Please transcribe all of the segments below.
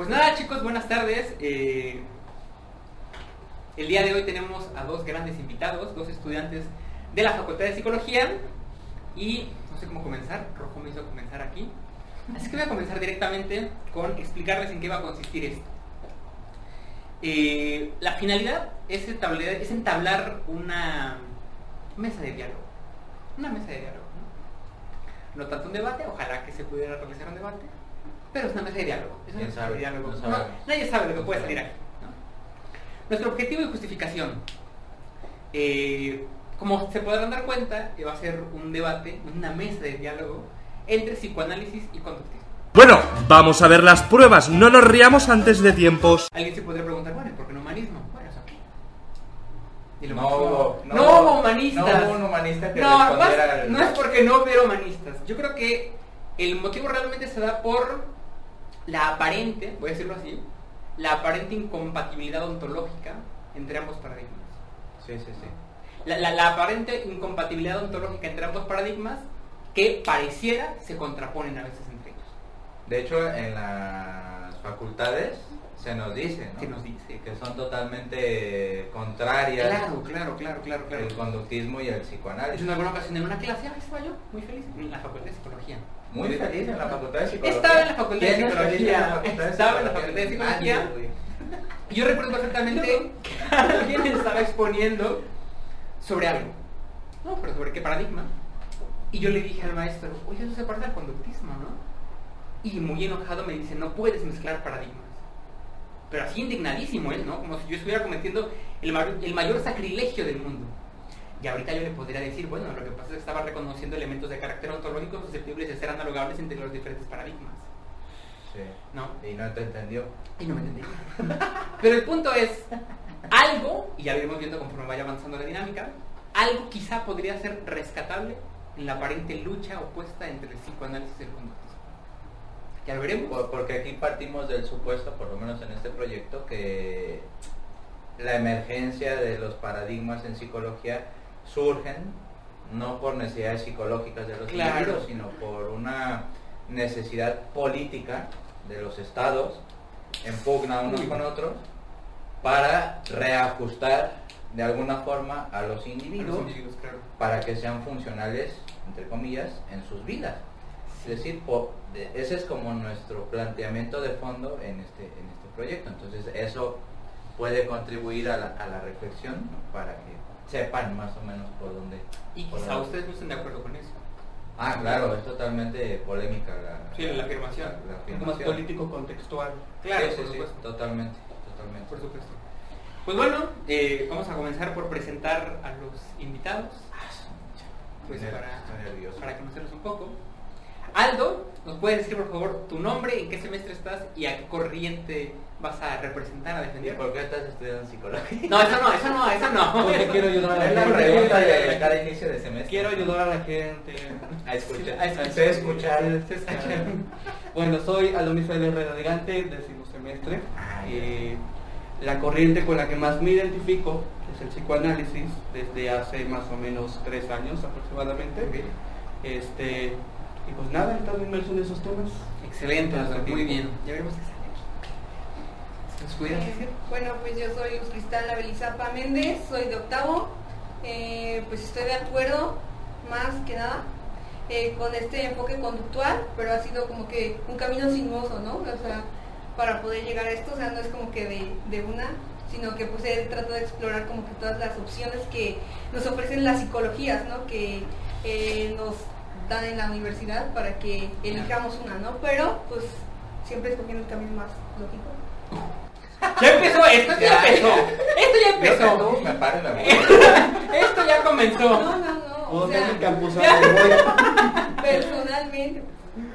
Pues nada chicos, buenas tardes. Eh, el día de hoy tenemos a dos grandes invitados, dos estudiantes de la Facultad de Psicología y no sé cómo comenzar, Rojo me hizo comenzar aquí. Así que voy a comenzar directamente con explicarles en qué va a consistir esto. Eh, la finalidad es entablar, es entablar una mesa de diálogo. Una mesa de diálogo. ¿no? no tanto un debate, ojalá que se pudiera realizar un debate, pero es una mesa de diálogo. Es una ¿Quién mesa sabe? de diálogo. No No, sabemos. nadie sabe lo que puede salir aquí. ¿no? Nuestro objetivo y justificación. Eh, como se podrán dar cuenta, va a ser un debate, una mesa de diálogo entre psicoanálisis y conductismo. Bueno, vamos a ver las pruebas, no nos riamos antes de tiempos. Alguien se podría preguntar, bueno, ¿y por qué no humanismo? Bueno. Y lo No no, no humanistas. no hubo un humanista que No, más- al- no es porque no hubiera humanistas. Yo creo que el motivo realmente se da por la aparente, voy a decirlo así, la aparente incompatibilidad ontológica entre ambos paradigmas. Sí, sí, sí. La, la- la aparente incompatibilidad ontológica entre ambos paradigmas que pareciera se contraponen a veces entre ellos. De hecho, en las facultades se nos dice, ¿no? Se nos dice. que son totalmente contrarias Claro, claro, claro, claro, claro. el conductismo y el psicoanálisis. en alguna ocasión en una clase, estaba yo muy feliz en la facultad de psicología. Muy feliz en la facultad de psicología. Estaba en la facultad de ¿Quién no es feliz psicología? Estaba en la facultad de psicología. Yo recuerdo perfectamente que alguien estaba exponiendo sobre algo. No, pero sobre qué paradigma. Y yo le dije al maestro, oye, eso se parece al conductismo, ¿no? Y muy enojado me dice, no puedes mezclar paradigmas. Pero así indignadísimo él, ¿no? Como si yo estuviera cometiendo el, ma- el mayor sacrilegio del mundo. Y ahorita yo le podría decir, bueno, lo que pasa es que estaba reconociendo elementos de carácter ontológico susceptibles de ser analogables entre los diferentes paradigmas. Sí. ¿No? Y no te entendió. Y no me entendí. Pero el punto es, algo, y ya lo iremos viendo conforme vaya avanzando la dinámica, algo quizá podría ser rescatable en la aparente lucha opuesta entre el psicoanálisis y el conductismo. Ya lo veremos. Por- Porque aquí partimos del supuesto, por lo menos en este proyecto, que la emergencia de los paradigmas en psicología surgen no por necesidades psicológicas de los Claro. individuos, sino por una necesidad política de los estados en pugna unos Uy. con otros para reajustar de alguna forma a los individuos Los individuos, claro. para que sean funcionales, entre comillas, en sus vidas. Es decir, po- de- ese es como nuestro planteamiento de fondo en este, en este proyecto. Entonces eso puede contribuir a la, a la reflexión ¿no? para que sepan más o menos por dónde. Y por quizá dónde- ustedes no estén de acuerdo con eso. Ah, claro, es totalmente polémica la, Sí, la afirmación. la- la más político contextual. Claro, Sí, sí, por sí, supuesto. totalmente, totalmente. Por supuesto. Pues bueno, eh, vamos a comenzar por presentar a los invitados. Pues Estoy para, nervioso. para conocerlos un poco. Aldo, ¿nos puedes decir por favor tu nombre, en qué semestre estás y a qué corriente vas a representar, a ¿Y defender? por qué estás estudiando psicología? No, eso no, eso no, eso no. Porque quiero ayudar a la Es la gente. pregunta de cada inicio de semestre. Quiero ayudar a la gente. a escuchar. A escuchar. Sé escuchar. Se escucha. Bueno, soy Aldo Israel Herrera Elegante, décimo semestre. Ah. Eh, la corriente con la que más me identifico es el psicoanálisis, desde hace más o menos tres años aproximadamente. Ok. Este, y pues nada, he estado inmerso en esos temas. Excelente, muy bien. Ya veremos qué sale aquí. ¿Nos pudieras decir? Bueno, pues yo soy Cristal Abelizapa Méndez, soy de octavo. Eh, pues estoy de acuerdo, más que nada, eh, con este enfoque conductual, pero ha sido como que un camino sinuoso, ¿no? O sea, para poder llegar a esto, o sea, no es como que de, una, sino que pues he tratado de explorar como que todas las opciones que nos ofrecen las psicologías, ¿no? Que eh, nos dan en la universidad para que elijamos una, ¿no? Pero pues siempre escogiendo el camino más lógico. Ya empezó, esto ya Ya, empezó. Esto ya empezó. me paro voy. Esto ya comenzó. No, no, no. O O sea, el personalmente.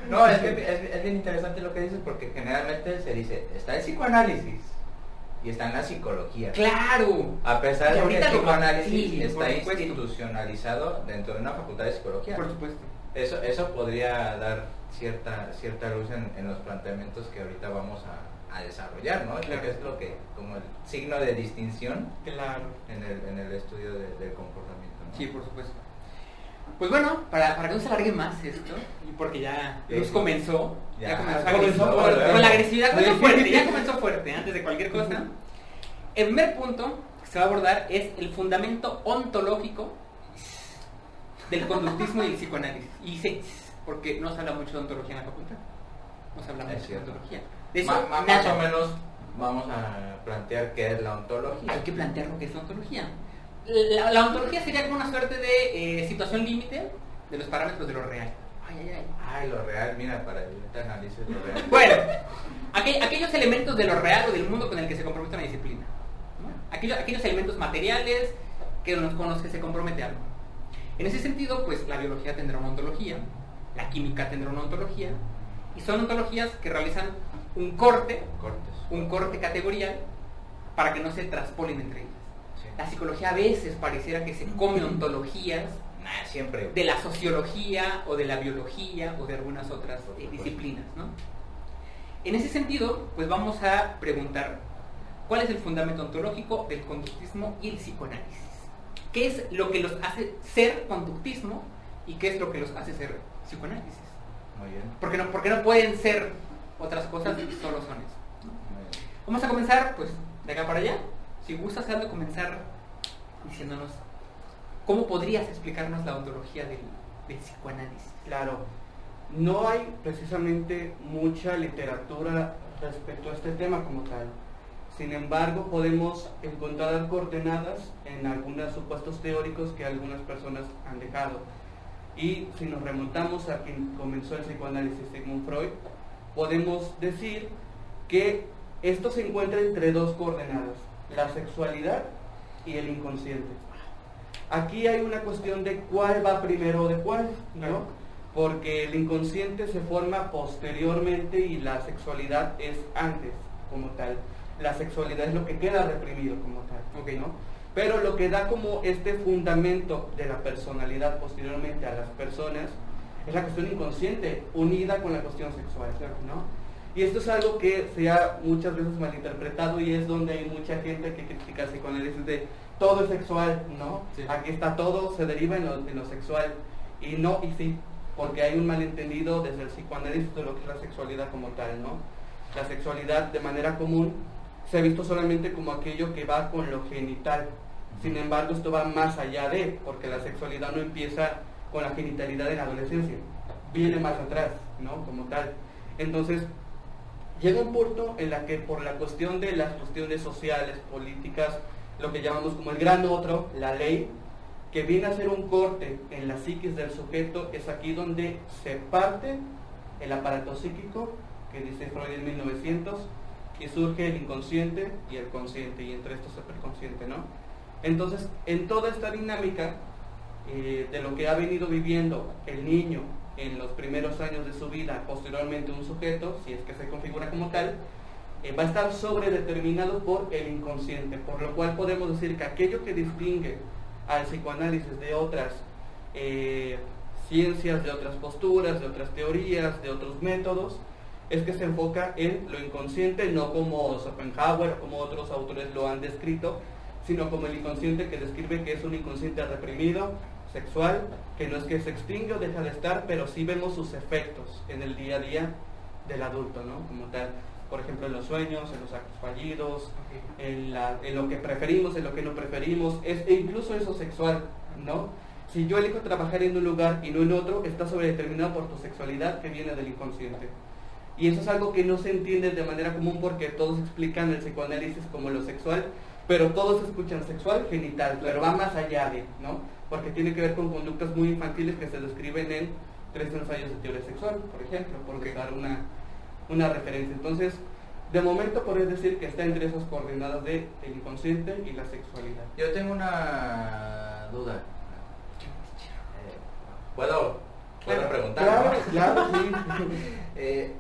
No, es que es, es bien interesante lo que dices porque generalmente se dice, está el psicoanálisis y está en la psicología. Claro. A pesar de que el psicoanálisis sí, está institucionalizado dentro de una facultad de psicología. Por supuesto. Eso, eso podría dar cierta, cierta luz en, en los planteamientos que ahorita vamos a, a desarrollar, ¿no? Claro. Que es lo que, como el signo de distinción Claro. en el, en el estudio de- del comportamiento. ¿no? Sí, por supuesto. Pues bueno, para, para que no se alargue más esto, porque ya. Luz comenzó, ya, Ya, comenzó, comenzó con la agresividad comenzó fuerte, ya comenzó fuerte, antes de cualquier cosa. El primer punto que se va a abordar es el fundamento ontológico del conductismo y el psicoanálisis. Y sí, porque no se habla mucho de ontología en la facultad. No se habla mucho de ontología. Ma- ma- más o menos vamos a plantear qué es la ontología. Hay que plantear lo que es la ontología. La, la ontología sería como una suerte de eh, situación límite de los parámetros de lo real. Ay, ay, ay. Ay, lo real, mira, para te analices lo real. Bueno, aqu- aquellos elementos de lo real o del mundo con el que se compromete una disciplina. ¿no? Aquellos, aquellos elementos materiales que nos- con los que se compromete algo. En ese sentido, pues la biología tendrá una ontología, la química tendrá una ontología, y son ontologías que realizan un corte, Cortes. un corte categorial, para que no se traspolen entre ellas. Sí. La psicología a veces pareciera que se come ontologías Nah, siempre. de la sociología o de la biología o de algunas otras eh, disciplinas, ¿no? En ese sentido, pues vamos a preguntar cuál es el fundamento ontológico del conductismo y el psicoanálisis. ¿Qué es lo que los hace ser conductismo y qué es lo que los hace ser psicoanálisis? Muy bien. Porque no, porque no pueden ser otras cosas, solo son eso. Vamos a comenzar, pues, de acá para allá. Si gustas, Aldo, comenzar diciéndonos cómo podrías explicarnos la ontología del, del psicoanálisis. Claro, no hay precisamente mucha literatura respecto a este tema como tal. Sin embargo, podemos encontrar coordenadas en algunos supuestos teóricos que algunas personas han dejado. Y si nos remontamos a quien comenzó el psicoanálisis, Sigmund Freud, podemos decir que esto se encuentra entre dos coordenadas, la sexualidad y el inconsciente. Aquí hay una cuestión de cuál va primero de cuál, ¿no? Porque el inconsciente se forma posteriormente y la sexualidad es antes, como tal. La sexualidad es lo que queda reprimido como tal, Ok. ¿no? Pero lo que da como este fundamento de la personalidad posteriormente a las personas es la cuestión inconsciente, unida con la cuestión sexual, ¿no? Y esto es algo que se ha muchas veces malinterpretado y es donde hay mucha gente que critica el psicoanálisis de todo es sexual, ¿no? Sí. Aquí está todo, se deriva en lo, en lo sexual. Y no, y sí, porque hay un malentendido desde el psicoanálisis de lo que es la sexualidad como tal, ¿no? La sexualidad de manera común se ha visto solamente como aquello que va con lo genital. Sin embargo, esto va más allá de, porque la sexualidad no empieza con la genitalidad en la adolescencia, viene más atrás, ¿no? Como tal. Entonces, llega un punto en la que por la cuestión de las cuestiones sociales, políticas, lo que llamamos como el gran otro, la ley, que viene a hacer un corte en la psiquis del sujeto, es aquí donde se parte el aparato psíquico, que dice Freud en 1900, y surge el inconsciente y el consciente, y entre estos el preconsciente, ¿no? Entonces, en toda esta dinámica eh, de lo que ha venido viviendo el niño en los primeros años de su vida, posteriormente un sujeto, si es que se configura como tal, eh, va a estar sobredeterminado por el inconsciente, por lo cual podemos decir que aquello que distingue al psicoanálisis de otras eh, ciencias, de otras posturas, de otras teorías, de otros métodos, es que se enfoca en lo inconsciente, no como Schopenhauer como otros autores lo han descrito, sino como el inconsciente que describe que es un inconsciente reprimido, sexual, que no es que se extingue o deja de estar, pero sí vemos sus efectos en el día a día del adulto, ¿no? Como tal, por ejemplo, en los sueños, en los actos fallidos, en, la- en lo que preferimos, en lo que no preferimos, es, e incluso eso sexual, ¿no? Si yo elijo trabajar en un lugar y no en otro, está sobredeterminado por tu sexualidad que viene del inconsciente. Y eso es algo que no se entiende de manera común porque todos explican el psicoanálisis como lo sexual, pero todos escuchan sexual, genital, pero va más allá de, ¿no? Porque tiene que ver con conductas muy infantiles que se describen en tres ensayos de teoría sexual, por ejemplo, por dar una, una referencia. Entonces, de momento podría decir que está entre esas coordenadas de el inconsciente y la sexualidad. Yo tengo una duda. Eh, ¿Puedo, puedo preguntar? Claro, no? claro, sí. Eh,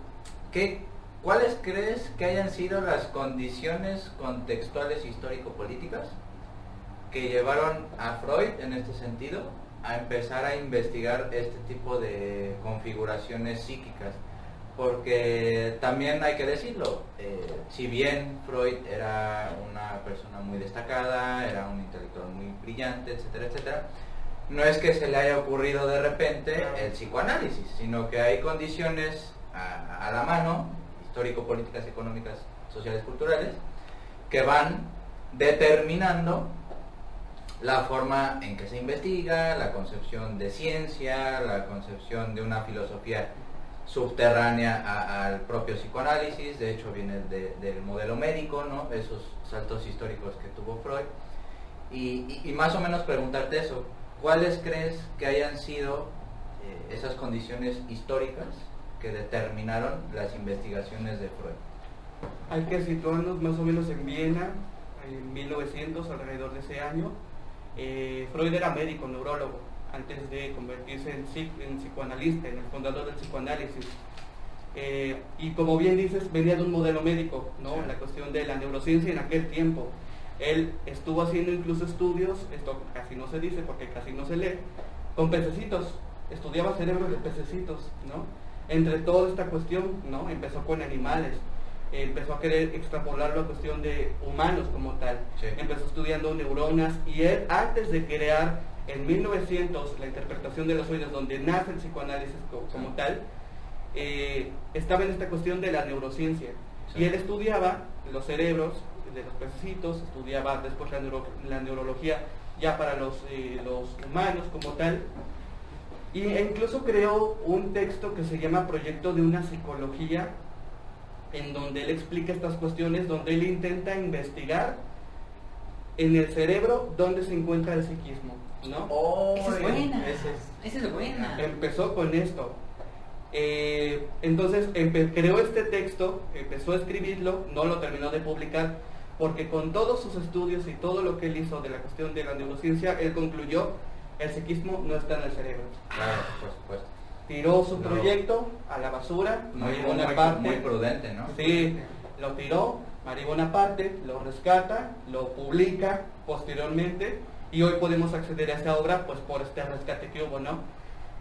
¿qué, ¿Cuáles crees que hayan sido las condiciones contextuales histórico-políticas que llevaron a Freud, en este sentido, a empezar a investigar este tipo de configuraciones psíquicas? Porque también hay que decirlo, eh, si bien Freud era una persona muy destacada, era un intelectual muy brillante, etcétera, etcétera, no es que se le haya ocurrido de repente el psicoanálisis, sino que hay condiciones a, a la mano, histórico-políticas, económicas, sociales, culturales, que van determinando la forma en que se investiga, la concepción de ciencia, la concepción de una filosofía subterránea al propio psicoanálisis, de hecho viene de- del modelo médico, esos saltos históricos que tuvo Freud, y más o menos preguntarte eso, ¿cuáles crees que hayan sido eh, esas condiciones históricas que determinaron las investigaciones de Freud? Hay que situarnos más o menos en Viena, en 1900, alrededor de ese año. Eh, Freud era médico, neurólogo, antes de convertirse en, psic- en psicoanalista, en el fundador del psicoanálisis. Eh, y como bien dices, venía de un modelo médico, ¿no? Sí. La cuestión de la neurociencia en aquel tiempo. Él estuvo haciendo incluso estudios, esto casi no se dice porque casi no se lee, con pececitos. Estudiaba cerebros de pececitos, ¿no? Entre toda esta cuestión, ¿no? Empezó con animales, empezó a querer extrapolarlo a cuestión de humanos como tal. Sí. Empezó estudiando neuronas y él antes de crear en 1900 la interpretación de los sueños donde nace el psicoanálisis co- como, Sí. tal, eh, estaba en esta cuestión de la neurociencia. Sí. Y él estudiaba los cerebros de los pececitos, estudiaba después la, neuro- la neurología ya para los, eh, los humanos como tal. Y, e incluso creó un texto que se llama Proyecto de una psicología, en donde él explica estas cuestiones, donde él intenta investigar en el cerebro dónde se encuentra el psiquismo. ¿no? Esa es buena. Es- Esa es buena. Empezó con esto. Eh, entonces empe- creó este texto, empezó a escribirlo, no lo terminó de publicar, porque con todos sus estudios y todo lo que él hizo de la cuestión de la neurociencia, él concluyó, el psiquismo no está en el cerebro. Claro, por supuesto. Tiró su proyecto a la basura, Muy, María muy, prudente, ¿no? Sí, lo tiró, María Bonaparte lo rescata, lo publica posteriormente y hoy podemos acceder a esta obra pues por este rescate que hubo, ¿no?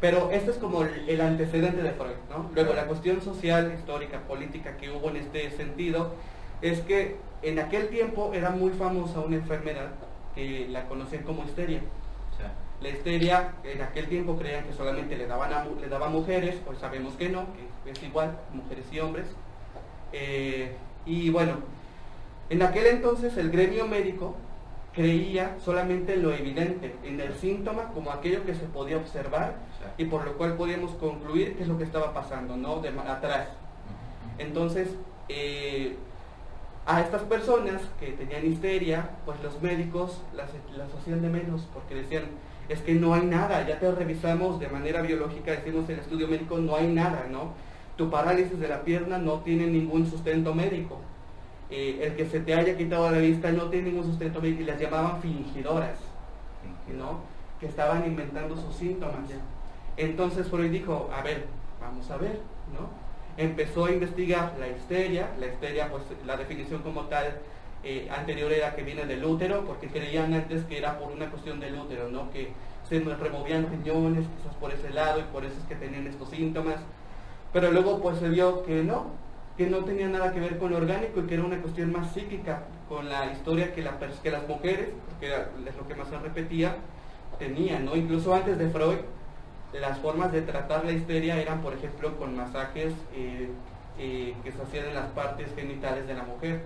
Pero este es como el el antecedente de Freud, ¿no? Luego la cuestión social, histórica, política que hubo en este sentido es que en aquel tiempo era muy famosa una enfermedad que la conocían como histeria. La histeria, en aquel tiempo creían que solamente le daban a, le daban mujeres, pues sabemos que no, que es igual, mujeres y hombres. Eh, y bueno, en aquel entonces el gremio médico creía solamente en lo evidente, en el síntoma como aquello que se podía observar y por lo cual podíamos concluir qué es lo que estaba pasando, ¿no? De atrás. Entonces, eh, a estas personas que tenían histeria, pues los médicos las, las hacían de menos porque decían, es que no hay nada, ya te revisamos de manera biológica, decimos en el estudio médico, no hay nada, ¿no? Tu parálisis de la pierna no tiene ningún sustento médico. Eh, el que se te haya quitado la vista no tiene ningún sustento médico y las llamaban fingidoras. ¿no? que estaban inventando sus síntomas. Entonces Freud dijo, a ver, vamos a ver, ¿no? Empezó a investigar la histeria, la histeria, pues la definición como tal eh, anterior era que viene del útero, porque creían antes que era por una cuestión del útero, ¿no? Que se removían riñones, quizás por ese lado, y por eso es que tenían estos síntomas. Pero luego pues se vio que no, que no tenía nada que ver con lo orgánico y que era una cuestión más psíquica, con la historia que, que las mujeres, era es lo que más se repetía, tenían, ¿no? Incluso antes de Freud, las formas de tratar la histeria eran, por ejemplo, con masajes eh, eh, que se hacían en las partes genitales de la mujer.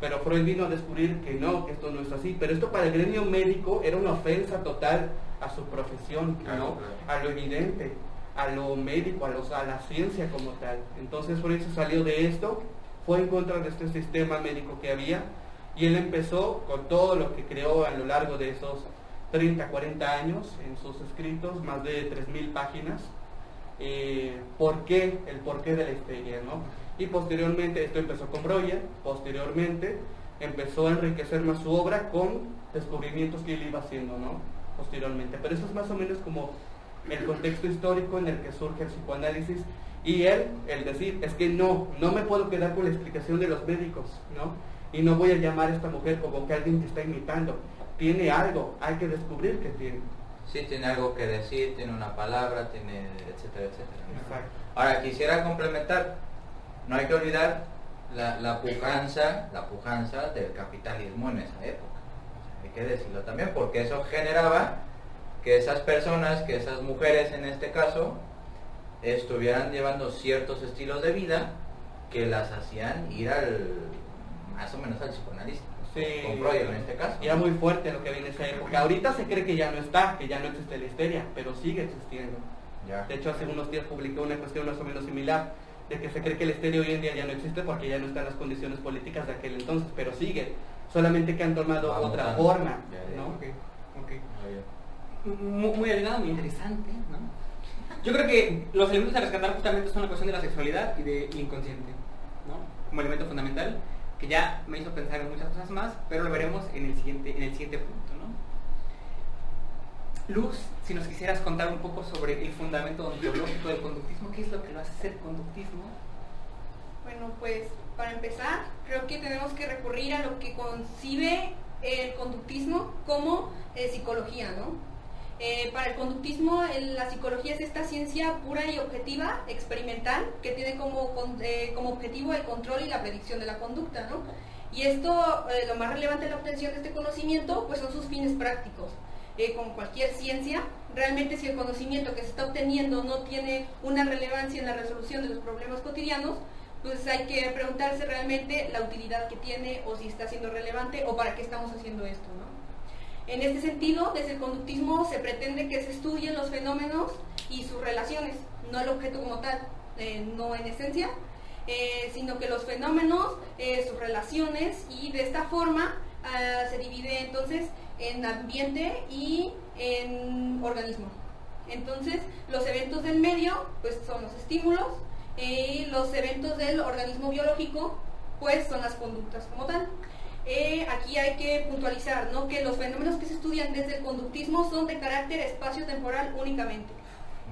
Pero Freud vino a descubrir que no, que esto no es así. Pero esto para el gremio médico era una ofensa total a su profesión, Claro, ¿no? claro. A lo evidente, a lo médico, a, los, a la ciencia como tal. Entonces Freud se salió de esto, fue en contra de este sistema médico que había y él empezó con todo lo que creó a lo largo de esos 30, 40 años en sus escritos, más de 3.000 páginas, eh, por qué, el porqué de la histeria, ¿no? Y posteriormente, esto empezó con Breuer, posteriormente empezó a enriquecer más su obra con descubrimientos que él iba haciendo, ¿no? Posteriormente. Pero eso es más o menos como el contexto histórico en el que surge el psicoanálisis y él, el decir, es que no, no me puedo quedar con la explicación de los médicos, ¿no? Y no voy a llamar a esta mujer como que alguien que está imitando. Tiene algo, hay que descubrir que tiene. Sí, tiene algo que decir, tiene una palabra, tiene etcétera, etcétera. ¿no? Exacto. Ahora, quisiera complementar, no hay que olvidar la, la pujanza, la pujanza del capitalismo en esa época. Hay que decirlo también, porque eso generaba que esas personas, que esas mujeres en este caso, estuvieran llevando ciertos estilos de vida que las hacían ir al más o menos al psicoanalista. Sí. Con Freud en este caso. Era muy fuerte lo que había en esa época. Ahorita se cree que ya no está, que ya no existe la histeria, pero sigue existiendo. Ya. De hecho, hace unos días publiqué una cuestión más o menos similar, de que se cree que el estéreo hoy en día ya no existe porque ya no están las condiciones políticas de aquel entonces, pero sigue. Solamente que han tomado otra forma. ¿no? Muy, muy muy interesante, ¿no? Yo creo que los elementos a rescatar justamente son la cuestión de la sexualidad y del inconsciente, ¿no? Como elemento fundamental, que ya me hizo pensar en muchas cosas más, pero lo veremos en el siguiente, en el siguiente punto. Luz, si nos quisieras contar un poco sobre el fundamento ontológico del conductismo, ¿qué es lo que lo hace ser conductismo? Bueno, pues para empezar, creo que tenemos que recurrir a lo que concibe el conductismo como eh, psicología, ¿no? Eh, para el conductismo, la psicología es esta ciencia pura y objetiva, experimental, que tiene como, eh, como objetivo el control y la predicción de la conducta, ¿no? Y esto, lo más relevante de la obtención de este conocimiento, pues son sus fines prácticos. Eh, cualquier ciencia, realmente si el conocimiento que se está obteniendo no tiene una relevancia en la resolución de los problemas cotidianos, pues hay que preguntarse realmente la utilidad que tiene o si está siendo relevante o para qué estamos haciendo esto, ¿no? En este sentido, desde el conductismo se pretende que se estudien los fenómenos y sus relaciones, no el objeto como tal, eh, no en esencia, eh, sino que los fenómenos, eh, sus relaciones y de esta forma ah, se divide entonces en ambiente y en organismo. Entonces, los eventos del medio, pues son los estímulos, y los eventos del organismo biológico, pues son las conductas como tal. Eh, aquí hay que puntualizar ¿no? que los fenómenos que se estudian desde el conductismo son de carácter espacio-temporal únicamente.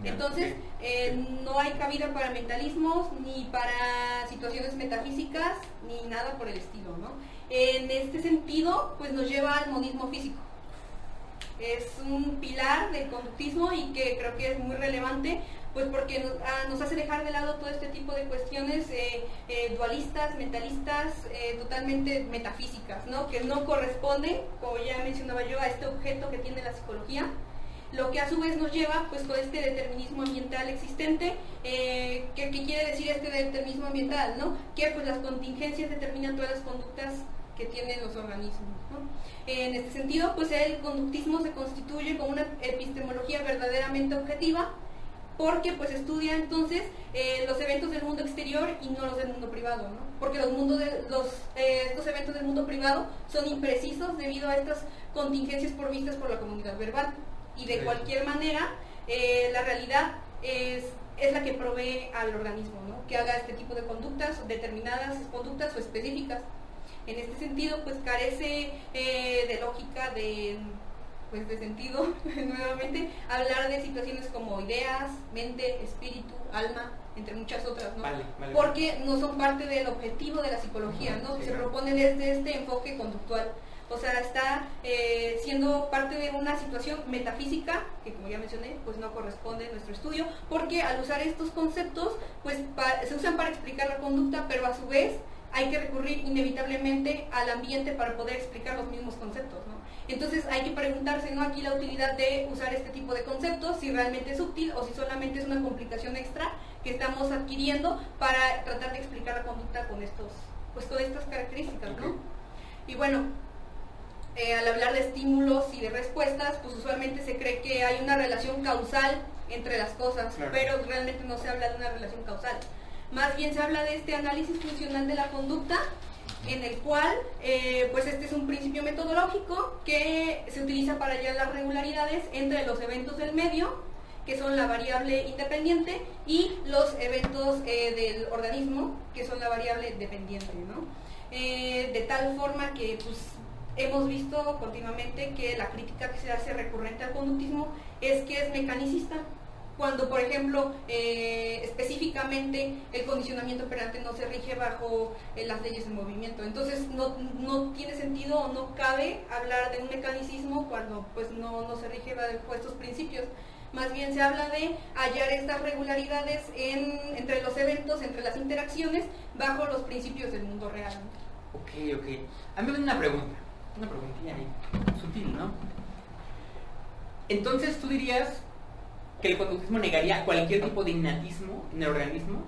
Entonces, eh, no hay cabida para mentalismos, ni para situaciones metafísicas, ni nada por el estilo. ¿no? En este sentido, pues nos lleva al monismo físico. Es un pilar del conductismo y que creo que es muy relevante, pues porque nos, ah, hace dejar de lado todo este tipo de cuestiones eh, eh, dualistas, mentalistas, eh, totalmente metafísicas, ¿no? que no corresponden, como ya mencionaba yo, a este objeto que tiene la psicología lo que a su vez nos lleva pues con este determinismo ambiental existente eh, ¿qué, qué quiere decir este determinismo ambiental no que pues las contingencias determinan todas las conductas que tienen los organismos en este sentido pues el conductismo se constituye como una epistemología verdaderamente objetiva porque pues estudia entonces eh, los eventos del mundo exterior y no los del mundo privado, ¿no? Porque los, eh, estos eventos del mundo privado son imprecisos debido a estas contingencias provistas por la comunidad verbal. Y de Sí. cualquier manera, eh, la realidad es, es la que provee al organismo, ¿no? Que haga este tipo de conductas, determinadas conductas o específicas. En este sentido, pues carece eh, de lógica, de pues de sentido, nuevamente, hablar de situaciones como ideas, mente, espíritu, alma, entre muchas otras, ¿no? Vale, vale. Porque no son parte del objetivo de la psicología, ¿no? Sí, se claro. propone desde este enfoque conductual. O sea, está eh, siendo parte de una situación metafísica, que como ya mencioné, pues no corresponde a nuestro estudio, porque al usar estos conceptos, pues se usan para explicar la conducta, pero a su vez hay que recurrir inevitablemente al ambiente para poder explicar los mismos conceptos, ¿no? Entonces hay que preguntarse, ¿no? Aquí la utilidad de usar este tipo de conceptos, si realmente es útil o si solamente es una complicación extra que estamos adquiriendo para tratar de explicar la conducta con estos, pues con estas características, ¿no? Y bueno, eh, al hablar de estímulos y de respuestas, pues usualmente se cree que hay una relación causal entre las cosas, Claro. pero realmente no se habla de una relación causal. Más bien se habla de este análisis funcional de la conducta, en el cual, eh, pues este es un principio metodológico que se utiliza para hallar las regularidades entre los eventos del medio, que son la variable independiente, y los eventos eh, del organismo, que son la variable dependiente, ¿no? Eh, de tal forma que pues, hemos visto continuamente que la crítica que se hace recurrente al conductismo es que es mecanicista, cuando por ejemplo eh, específicamente el condicionamiento operante no se rige bajo eh, las leyes del movimiento. Entonces no, no tiene sentido o no cabe hablar de un mecanicismo cuando pues no, no se rige bajo estos principios. Más bien se habla de hallar estas regularidades en- entre los eventos, entre las interacciones, bajo los principios del mundo real. Ok, ok. A mí me viene una pregunta, una preguntilla ahí, sutil, ¿no? Entonces tú dirías que el conductismo negaría cualquier tipo de innatismo en el organismo,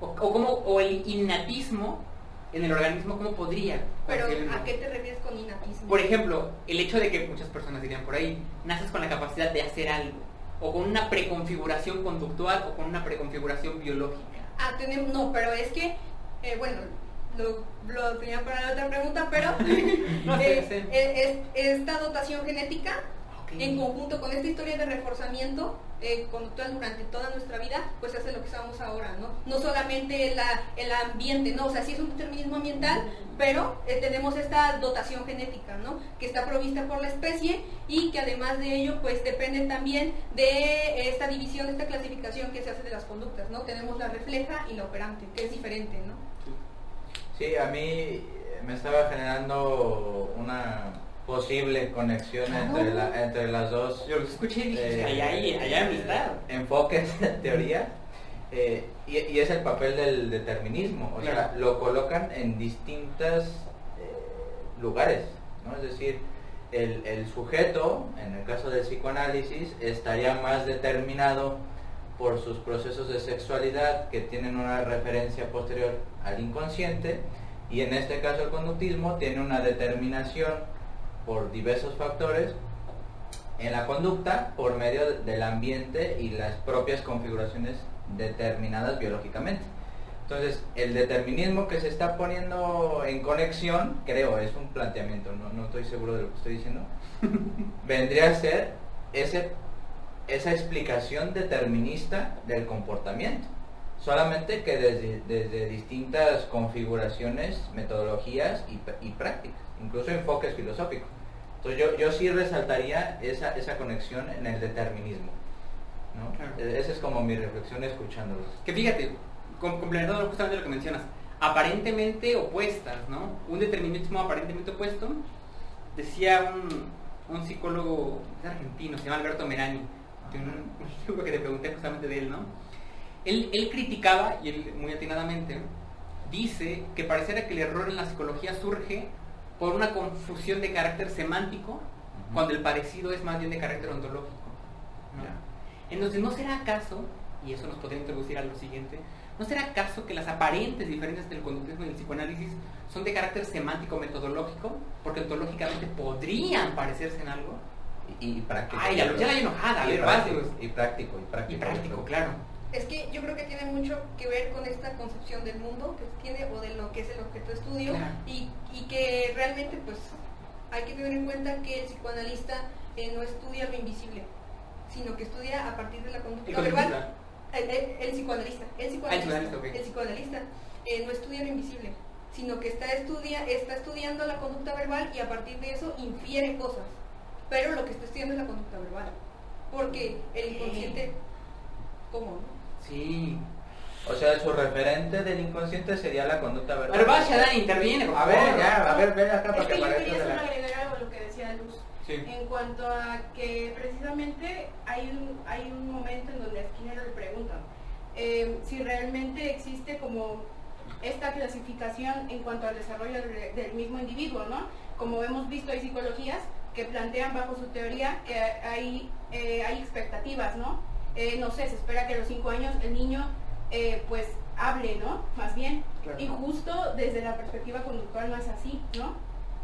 o, o, cómo- o el innatismo en el organismo, ¿cómo podría? Pero? ¿a qué te refieres con innatismo? Por ejemplo, el hecho de que muchas personas dirían por ahí, naces con la capacidad de hacer algo, o con una preconfiguración conductual, o con una preconfiguración biológica. Ah, tenemos, no, pero es que, eh, bueno, lo, lo tenía para la otra pregunta, pero No es- esta dotación genética, en conjunto con esta historia de reforzamiento eh, conductual durante toda nuestra vida, pues hace lo que estamos ahora, ¿no? No solamente la- el ambiente, ¿no? O sea, sí es un determinismo ambiental, pero eh, tenemos esta dotación genética, ¿no? Que está provista por la especie y que además de ello, pues depende también de esta división, esta clasificación que se hace de las conductas, ¿no? Tenemos la refleja y la operante, que es diferente, ¿no? Sí, a mí me estaba generando una posible conexión Claro. entre, la- entre las dos Yo los escuché y dije, eh, allá hay, allá hay amistad. enfoques de teoría eh, y, y es el papel del determinismo, o sea, lo colocan en distintos lugares, ¿no? Es decir, el, el sujeto, en el caso del psicoanálisis, estaría más determinado por sus procesos de sexualidad que tienen una referencia posterior al inconsciente y en este caso el conductismo tiene una determinación por diversos factores en la conducta por medio del ambiente y las propias configuraciones determinadas biológicamente. Entonces, el determinismo que se está poniendo en conexión, creo, es un planteamiento, no, no estoy seguro de lo que estoy diciendo, vendría a ser ese, esa explicación determinista del comportamiento. Solamente que desde, desde distintas configuraciones, metodologías y, y prácticas, incluso enfoques filosóficos. Entonces yo, yo sí resaltaría esa, esa conexión en el determinismo. ¿no? Claro. E- Esa es como mi reflexión escuchándolos. Que fíjate, com- complementando justamente lo que mencionas, aparentemente opuestas, ¿no? Un determinismo aparentemente opuesto, decía un, un psicólogo argentino, se llama Alberto Merani, tiene un, un libro que te pregunté justamente de él, ¿no? Él, él criticaba, y él muy atinadamente, dice que pareciera que el error en la psicología surge por una confusión de carácter semántico, cuando el parecido es más bien de carácter ontológico. Entonces, ¿no será acaso, y eso nos podría introducir a lo siguiente, ¿no será acaso que las aparentes diferencias del conductismo y del psicoanálisis son de carácter semántico metodológico? Porque ontológicamente podrían parecerse en algo. Y, y práctico. Ay, la enojada, y ver, práctico, y práctico, y práctico. Y práctico, claro. Es que yo creo que tiene mucho que ver con esta concepción del mundo que tiene o de lo que es el objeto de estudio Claro. y, y que realmente pues hay que tener en cuenta que el psicoanalista eh, no estudia lo invisible, sino que estudia a partir de la conducta verbal. conductista. El, el- el psicoanalista, el psicoanalista, ok. el psicoanalista, eh, no estudia lo invisible, sino que está, estudia, está estudiando la conducta verbal y a partir de eso infiere cosas. Pero lo que está estudiando es la conducta verbal, porque el inconsciente, ¿cómo? no? Sí. O sea, su referente del inconsciente sería la conducta verbal. Pero vaya, Dani, interviene, A ver, ya, a ver, ven acá para Es que yo quería solo agregar algo a lo que decía Luz. Sí. En cuanto a que precisamente hay un, hay un momento en donde a Skinner le preguntan eh, si realmente existe como esta clasificación en cuanto al desarrollo del, del mismo individuo, ¿no? Como hemos visto, hay psicologías que plantean bajo su teoría que hay, eh, hay expectativas, ¿no? Eh, no sé, se espera que a los cinco años el niño eh, pues hable, ¿no? Más bien. Claro. Y justo desde la perspectiva conductual no es así, ¿no?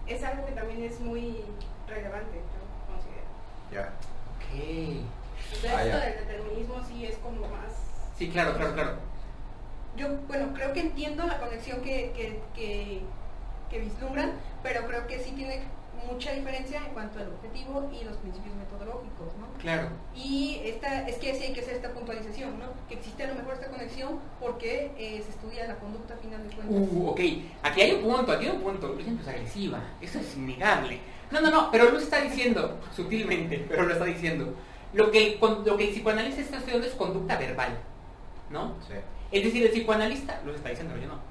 Es algo que también es muy relevante, yo considero. Ya. Ok. Entonces Ah, ya. esto del determinismo sí es como más... Sí, claro, claro, claro. yo, bueno, creo que entiendo la conexión que, que, que, que vislumbran, pero creo que sí tiene mucha diferencia en cuanto al objetivo y los principios metodológicos, ¿no? Claro. Y esta, es que sí hay que hacer esta puntualización, ¿no? Que existe a lo mejor esta conexión porque eh, se estudia la conducta final de cuentas. Uh, ok. Aquí hay un punto, aquí hay un punto. Luz es agresiva. Eso es innegable. No, no, no, pero Luz está diciendo, sutilmente, pero lo está diciendo. Lo que el, con- lo que el psicoanalista está estudiando es conducta verbal, ¿no? Sí. Es decir, el psicoanalista, Luz está diciendo, yo no.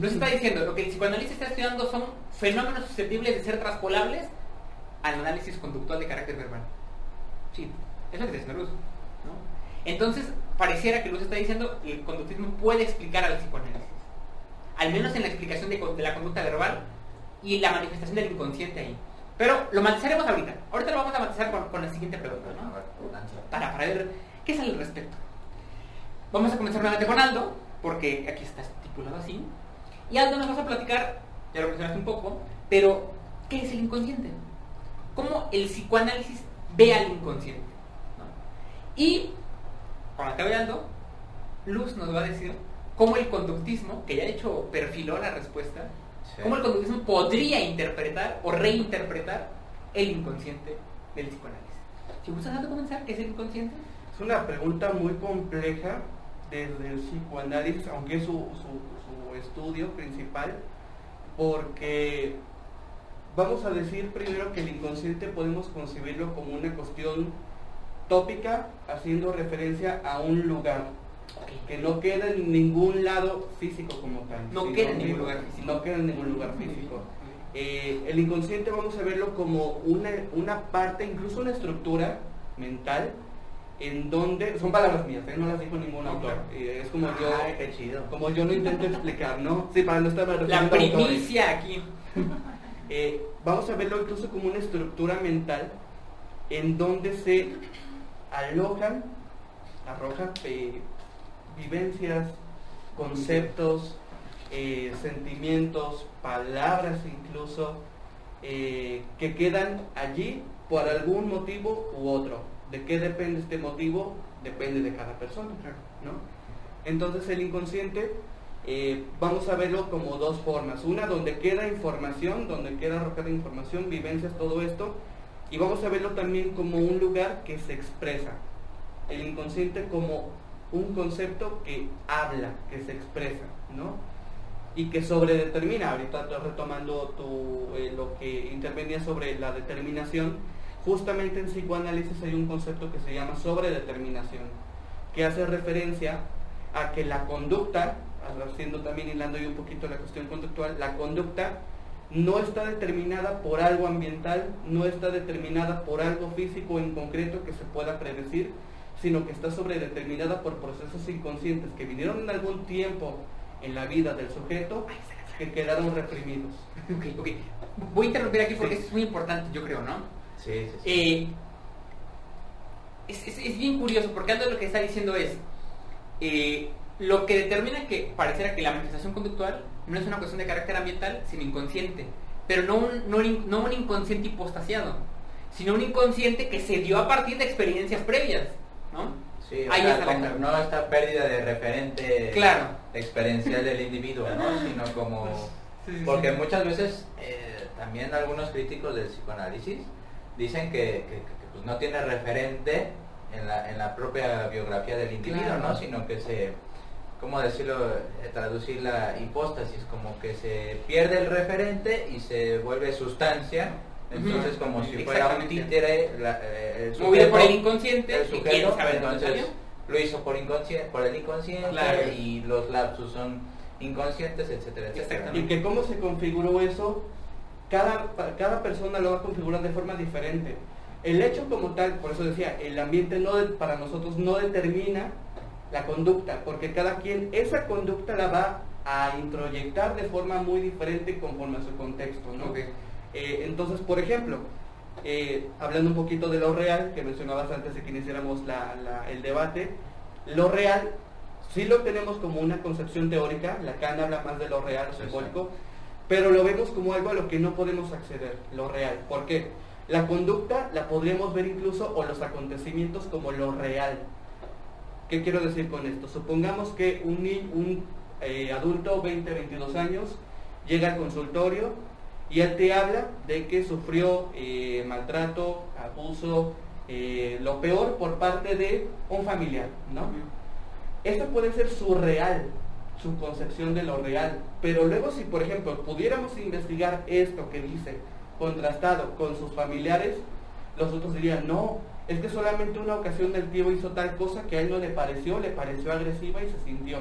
Luz está diciendo, lo que el psicoanalista está estudiando son fenómenos susceptibles de ser traspolables al análisis conductual de carácter verbal. Sí, es lo que está diciendo Luz, ¿no? Entonces, pareciera que Luz está diciendo que el conductismo puede explicar al psicoanálisis. Al menos en la explicación de, la conducta verbal y la manifestación del inconsciente ahí. Pero lo matizaremos ahorita. Ahorita lo vamos a matizar con, con la siguiente pregunta, ¿no? Para, para ver qué sale al respecto. Vamos a comenzar nuevamente con Aldo, porque aquí está estipulado así. Y Aldo nos vas a platicar, ya lo mencionaste un poco, pero ¿qué es el inconsciente? ¿Cómo el psicoanálisis ve al inconsciente? ¿no? Y, cuando acabe Aldo, Luz nos va a decir cómo el conductismo, que ya de hecho perfiló la respuesta, Sí. cómo el conductismo podría interpretar o reinterpretar el inconsciente del psicoanálisis. Si gustas Aldo, comenzar, ¿qué es el inconsciente? Es una pregunta muy compleja desde el psicoanálisis, aunque su- su estudio principal, porque vamos a decir primero que el inconsciente podemos concebirlo como una cuestión tópica, haciendo referencia a un lugar, que no queda en ningún lado físico como tal. No queda en ningún lugar físico. No queda en ningún lugar físico. Eh, el inconsciente vamos a verlo como una, una parte, incluso una estructura mental, en donde, son palabras mías, ¿eh? no las dijo ningún autor. Eh, es como Ay, yo, qué chido. como yo no intento explicar, ¿no? Sí, para no estar La autores. primicia aquí. Eh, vamos a verlo incluso como una estructura mental en donde se alojan, arrojan eh, vivencias, conceptos, eh, sentimientos, palabras incluso, que quedan allí por algún motivo u otro. ¿De qué depende este motivo? Depende de cada persona, ¿no? Entonces el inconsciente eh, vamos a verlo como dos formas. Una donde queda información, donde queda arrojada información, vivencias, todo esto. Y vamos a verlo también como un lugar que se expresa. El inconsciente como un concepto que habla, que se expresa, ¿no? Y que sobredetermina. Ahorita estoy retomando tu, eh, lo que intervenía sobre la determinación. Justamente en psicoanálisis hay un concepto que se llama sobredeterminación, que hace referencia a que la conducta, haciendo también hilando yo un poquito la cuestión conductual, la conducta no está determinada por algo ambiental, no está determinada por algo físico en concreto que se pueda predecir, sino que está sobredeterminada por procesos inconscientes que vinieron en algún tiempo en la vida del sujeto que quedaron reprimidos. Ok, ok. Voy a interrumpir aquí porque Sí. es muy importante, yo creo, ¿no? Sí, sí, sí. Eh, es, es- es bien curioso porque Aldo lo que está diciendo es eh, lo que determina que pareciera que la manifestación conductual no es una cuestión de carácter ambiental, sino inconsciente. Pero no un, no un- no un inconsciente hipostasiado, sino un inconsciente que se dio a partir de experiencias previas, ¿no? Sí, Ahí está como no esta pérdida de referente Claro. experiencial del individuo, ¿no? Sino como... Sí. Porque muchas veces eh, también algunos críticos del psicoanálisis dicen que, que- que, pues, no tiene referente en la, en la propia biografía del individuo, Claro. ¿no? Sino que se, ¿cómo decirlo? Eh, traducir la hipóstasis, como que se pierde el referente y se vuelve sustancia. Entonces, como si fuera un títere, la- eh, el Movido por el sujeto- inconsciente, el sujeto, sabe de dónde entonces salió. lo hizo por inconsciente, por el inconsciente Claro. y los lapsus son inconscientes, etcétera, etcétera. Exactamente. Y que cómo se configuró eso, cada, cada persona lo va a configurar de forma diferente. El hecho como tal, por eso decía, el ambiente no de- para nosotros no determina la conducta, porque cada quien esa conducta la va a introyectar de forma muy diferente conforme a su contexto. Eh, entonces, por ejemplo, eh, hablando un poquito de lo real, que mencionabas antes de que iniciáramos la- la- el debate, lo real sí lo tenemos como una concepción teórica, Lacan habla más de lo real, Sí, simbólico, pero lo vemos como algo a lo que no podemos acceder, lo real. ¿Por qué? La conducta la podríamos ver incluso, o los acontecimientos, como lo real. ¿Qué quiero decir con esto? Supongamos que un, un eh, adulto, 20, 22 años, llega al consultorio y él te habla de que sufrió eh, maltrato, abuso, eh, lo peor por parte de un familiar, ¿no? Esto puede ser surreal, su concepción de lo real, pero luego si por ejemplo pudiéramos investigar esto que dice, contrastado con sus familiares, los otros dirían, no, es que solamente una ocasión el tío hizo tal cosa que a él no le pareció, le pareció agresiva y se sintió.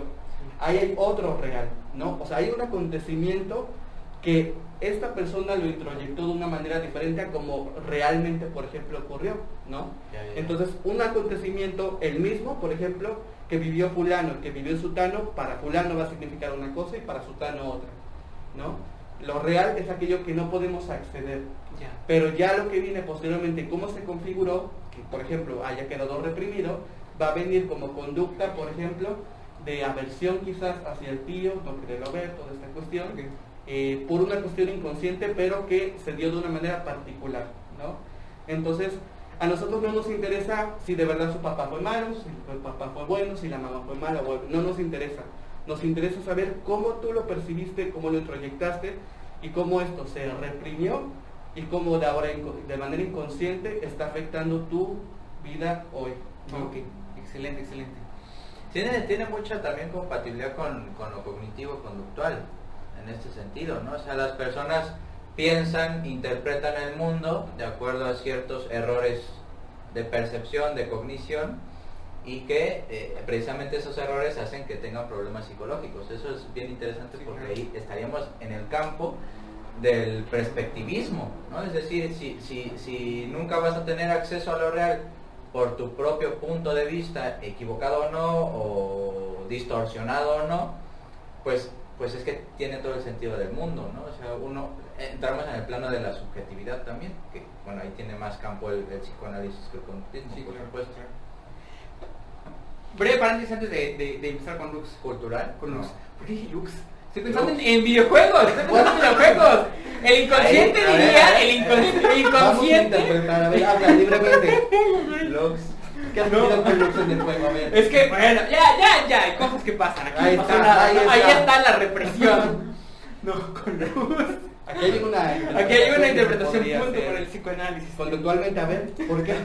Ahí hay otro real, ¿no? O sea, hay un acontecimiento que esta persona lo introyectó de una manera diferente a como realmente, por ejemplo, ocurrió, ¿no? Ya, ya, ya. Entonces, un acontecimiento, el mismo, por ejemplo, que vivió fulano, que vivió sutano, para fulano va a significar una cosa y para sutano otra, ¿no? Lo real es aquello que no podemos acceder. Ya. Pero ya lo que viene posteriormente, cómo se configuró, que por ejemplo haya quedado reprimido, va a venir como conducta, por ejemplo, de aversión quizás hacia el tío, no quererlo ver, toda esta cuestión, eh, por una cuestión inconsciente, pero que se dio de una manera particular, ¿no? Entonces, a nosotros no nos interesa si de verdad su papá fue malo, si el papá fue bueno, si la mamá fue mala, o- no nos interesa. Nos interesa saber cómo tú lo percibiste, cómo lo introyectaste y cómo esto se reprimió y cómo de ahora de manera inconsciente está afectando tu vida hoy. ¿no? Ok, excelente, excelente. Tiene, tiene mucha también compatibilidad con, con lo cognitivo-conductual, en este sentido, ¿no? O sea, las personas piensan, interpretan el mundo de acuerdo a ciertos errores de percepción, de cognición, y que eh, precisamente esos errores hacen que tengan problemas psicológicos. Eso es bien interesante porque ahí estaríamos en el campo del perspectivismo, ¿no? Es decir, si, si, si nunca vas a tener acceso a lo real por tu propio punto de vista, equivocado o no, o distorsionado o no, pues, pues es que tiene todo el sentido del mundo, ¿no? O sea, uno, entramos en el plano de la subjetividad también, que bueno, ahí tiene más campo el, el psicoanálisis que el conductismo, Sí, por claro, supuesto. Breve paréntesis antes de, de, de empezar con Lux. Cultural, Con no. Lux. ¿Por qué dije Lux? Estoy pensando en, en videojuegos. Estoy pensando en videojuegos. El inconsciente Ahí, diría, ver. el, incon- el inconsciente. interpretar, a ver, habla libremente. Lux. ¿Qué has tenido con Lux en el juego? A ver. Es que, bueno, ya, ya, ya, hay cosas que pasan. Aquí Ahí no pasó está, nada. ahí ¿no? Ahí está. está la represión. No, con Luz. Aquí hay una Aquí hay una interpretación punto por el psicoanálisis. Conductualmente, a ver, ¿por qué?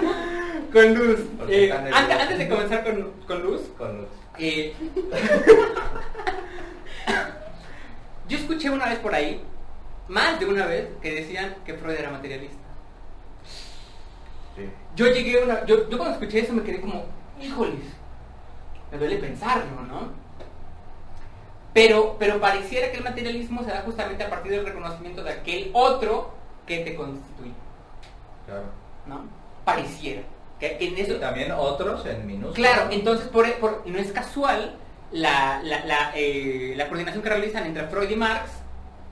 Con Luz. Eh, antes, antes de comenzar con, con Luz, Con Lux. eh, yo escuché una vez por ahí, más de una vez, que decían que Freud era materialista. Sí. Yo llegué una. Yo, yo cuando escuché eso me quedé como, híjoles, me duele pensarlo, ¿no? Pero, pero pareciera que el materialismo se da justamente a partir del reconocimiento de aquel otro que te constituye, Claro. ¿no? Pareciera. Que en eso. Y también otros en minúsculas. Claro, entonces por, por- no es casual la, la, la, eh, la coordinación que realizan entre Freud y Marx,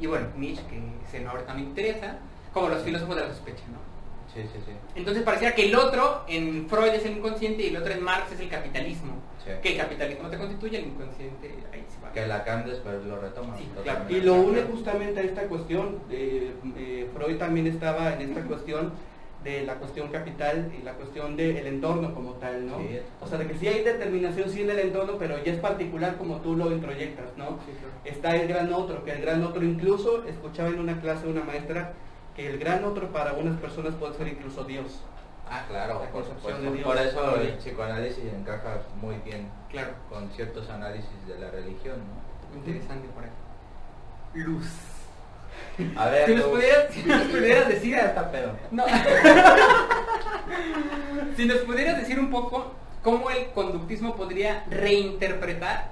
y bueno, Nietzsche, que ese nombre también interesa, como los filósofos de la sospecha, ¿no? Sí, sí, sí. Entonces pareciera que el otro en Freud es el inconsciente y el otro en Marx es el capitalismo. Sí. Que el capitalismo te constituye, el inconsciente ahí sí va. Que Lacan después lo retoma. Sí, claro. Y lo une justamente a esta cuestión. eh, eh, Freud también estaba en esta cuestión de la cuestión capital y la cuestión del entorno como tal, ¿no? Sí. O sea, de que sí hay determinación sí en el entorno, pero ya es particular como tú lo introyectas, ¿no? Sí, claro. Está el gran otro, que el gran otro incluso, escuchaba en una clase una maestra, que el gran otro para algunas personas puede ser incluso Dios. Ah, claro, La por supuesto. de Dios. Por eso el psicoanálisis encaja muy bien Claro. con ciertos análisis de la religión, ¿no? Interesante por ahí. Luz. A ver, Si nos pudieras, si nos pudieras decir Ya está pedo. No. si nos pudieras decir un poco cómo el conductismo podría reinterpretar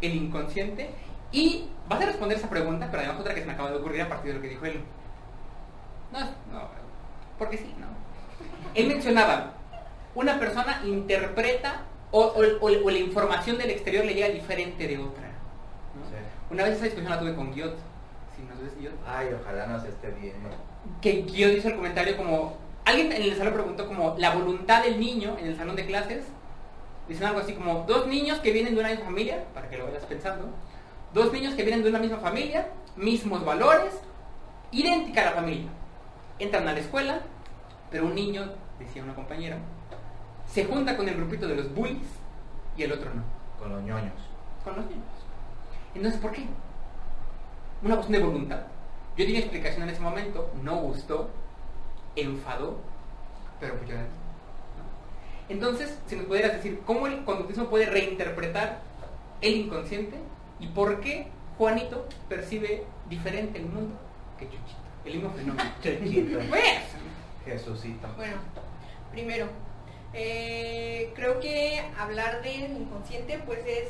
el inconsciente y vas a responder esa pregunta, pero además otra que se me acaba de ocurrir a partir de lo que dijo él. No, no, porque sí, no. Él mencionaba, una persona interpreta o, o- o- o la información del exterior le llega diferente de otra. ¿no? Sí. Una vez esa discusión la tuve con Giot. Si nos ves Giot Ay, ojalá nos esté bien. que Guido hizo el comentario como alguien en el salón preguntó como la voluntad del niño en el salón de clases dicen algo así como dos niños que vienen de una misma familia para que lo vayas pensando dos niños que vienen de una misma familia mismos valores idéntica a la familia entran a la escuela pero un niño decía una compañera se junta con el grupito de los bullies y el otro no Con los ñoños. con los niños. Entonces, ¿por qué? Una cuestión de voluntad. Yo di explicación en ese momento, no gustó, enfadó, pero pues yo. Entonces, si nos pudieras decir, ¿cómo el conductismo puede reinterpretar el inconsciente y por qué Juanito percibe diferente el mundo que Chuchito? El mismo fenómeno. Pues, Jesucito. Bueno, primero, eh, creo que hablar del inconsciente, pues es,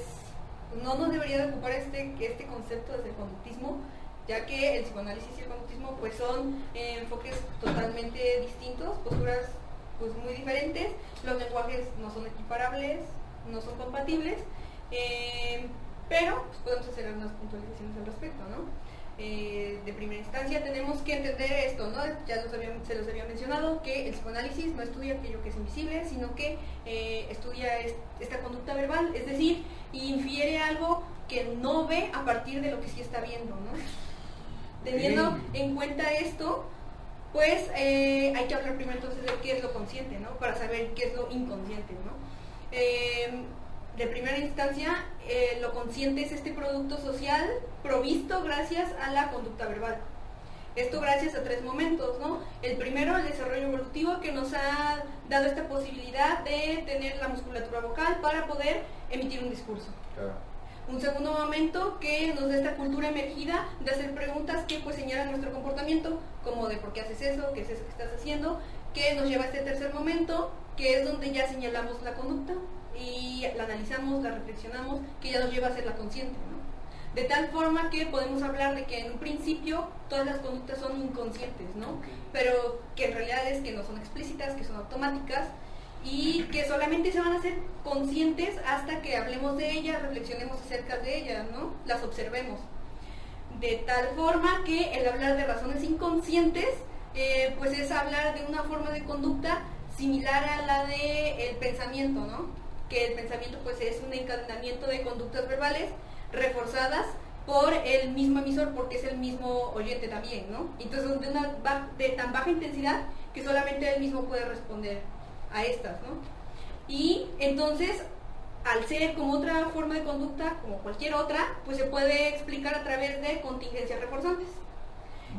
no nos debería de ocupar este, este concepto desde el conductismo, ya que el psicoanálisis y el conductismo pues son eh, enfoques totalmente distintos, posturas pues muy diferentes, los lenguajes no son equiparables, no son compatibles, eh, pero pues, podemos hacer algunas puntualizaciones al respecto, ¿no? Eh, de primera instancia tenemos que entender esto, ¿no? Ya los había- se los había mencionado, que el psicoanálisis no estudia aquello que es invisible, sino que eh, estudia es- esta conducta verbal, es decir, infiere algo que no ve a partir de lo que sí está viendo, ¿no? Teniendo en cuenta esto, pues eh, hay que hablar primero entonces de qué es lo consciente, ¿no? Para saber qué es lo inconsciente, ¿no? De primera instancia, eh, lo consciente es este producto social provisto gracias a la conducta verbal. Esto gracias a tres momentos, ¿no? El primero, el desarrollo evolutivo que nos ha dado esta posibilidad de tener la musculatura vocal para poder emitir un discurso. Claro. Un segundo momento que nos da esta cultura emergida de hacer preguntas que pues señalan nuestro comportamiento, como de por qué haces eso, qué es eso que estás haciendo, que nos lleva a este tercer momento, que es donde ya señalamos la conducta y la analizamos, la reflexionamos, que ya nos lleva a ser la consciente, ¿no? De tal forma que podemos hablar de que en un principio todas las conductas son inconscientes, ¿no? Pero que en realidad es que no son explícitas, que son automáticas y que solamente se van a hacer conscientes hasta que hablemos de ellas, reflexionemos acerca de ellas, ¿no? Las observemos. De tal forma que el hablar de razones inconscientes, eh, pues es hablar de una forma de conducta similar a la del pensamiento, ¿no? Que el pensamiento pues es un encadenamiento de conductas verbales reforzadas por el mismo emisor porque es el mismo oyente también, ¿no? Entonces de, una de tan baja intensidad que solamente él mismo puede responder a estas, ¿no? Y entonces, al ser como otra forma de conducta, como cualquier otra, pues se puede explicar a través de contingencias reforzantes.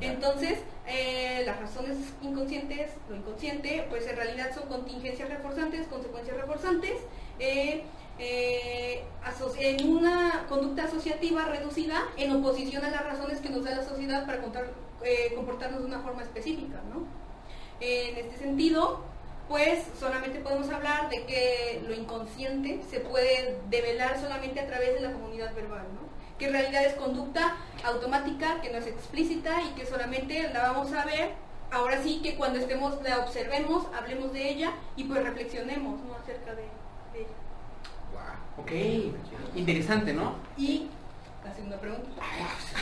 Entonces, eh, las razones inconscientes, lo inconsciente, pues en realidad son contingencias reforzantes, consecuencias reforzantes, eh, en una conducta asociativa reducida en oposición a las razones que nos da la sociedad para eh, comportarnos de una forma específica, ¿no? En este sentido, pues solamente podemos hablar de que lo inconsciente se puede develar solamente a través de la comunidad verbal, ¿no? que en realidad es conducta automática, que no es explícita y que solamente la vamos a ver, ahora sí que cuando estemos la observemos, hablemos de ella y pues reflexionemos acerca de ella. Ok, interesante, ¿no? Y la segunda pregunta.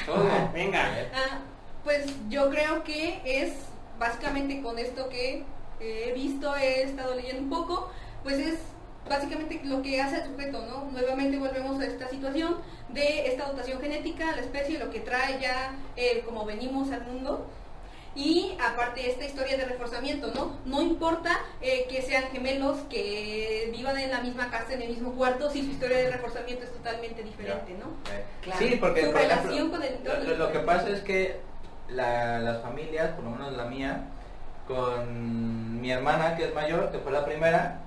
Todo, venga. Ah, pues yo creo que es básicamente con esto que eh, he visto, he estado leyendo un poco, pues es básicamente lo que hace el sujeto, ¿no? Nuevamente volvemos a esta situación de esta dotación genética, la especie, lo que trae ya eh, como venimos al mundo. Y aparte esta historia de reforzamiento, ¿no? No importa eh, que sean gemelos, que vivan en la misma casa, en el mismo cuarto, si su historia de reforzamiento es totalmente diferente, ¿no? Eh, Claro. Sí, porque Su por ejemplo, relación con el entorno lo, que pasa es que la- las familias, por lo menos la mía, con mi hermana que es mayor, que fue la primera,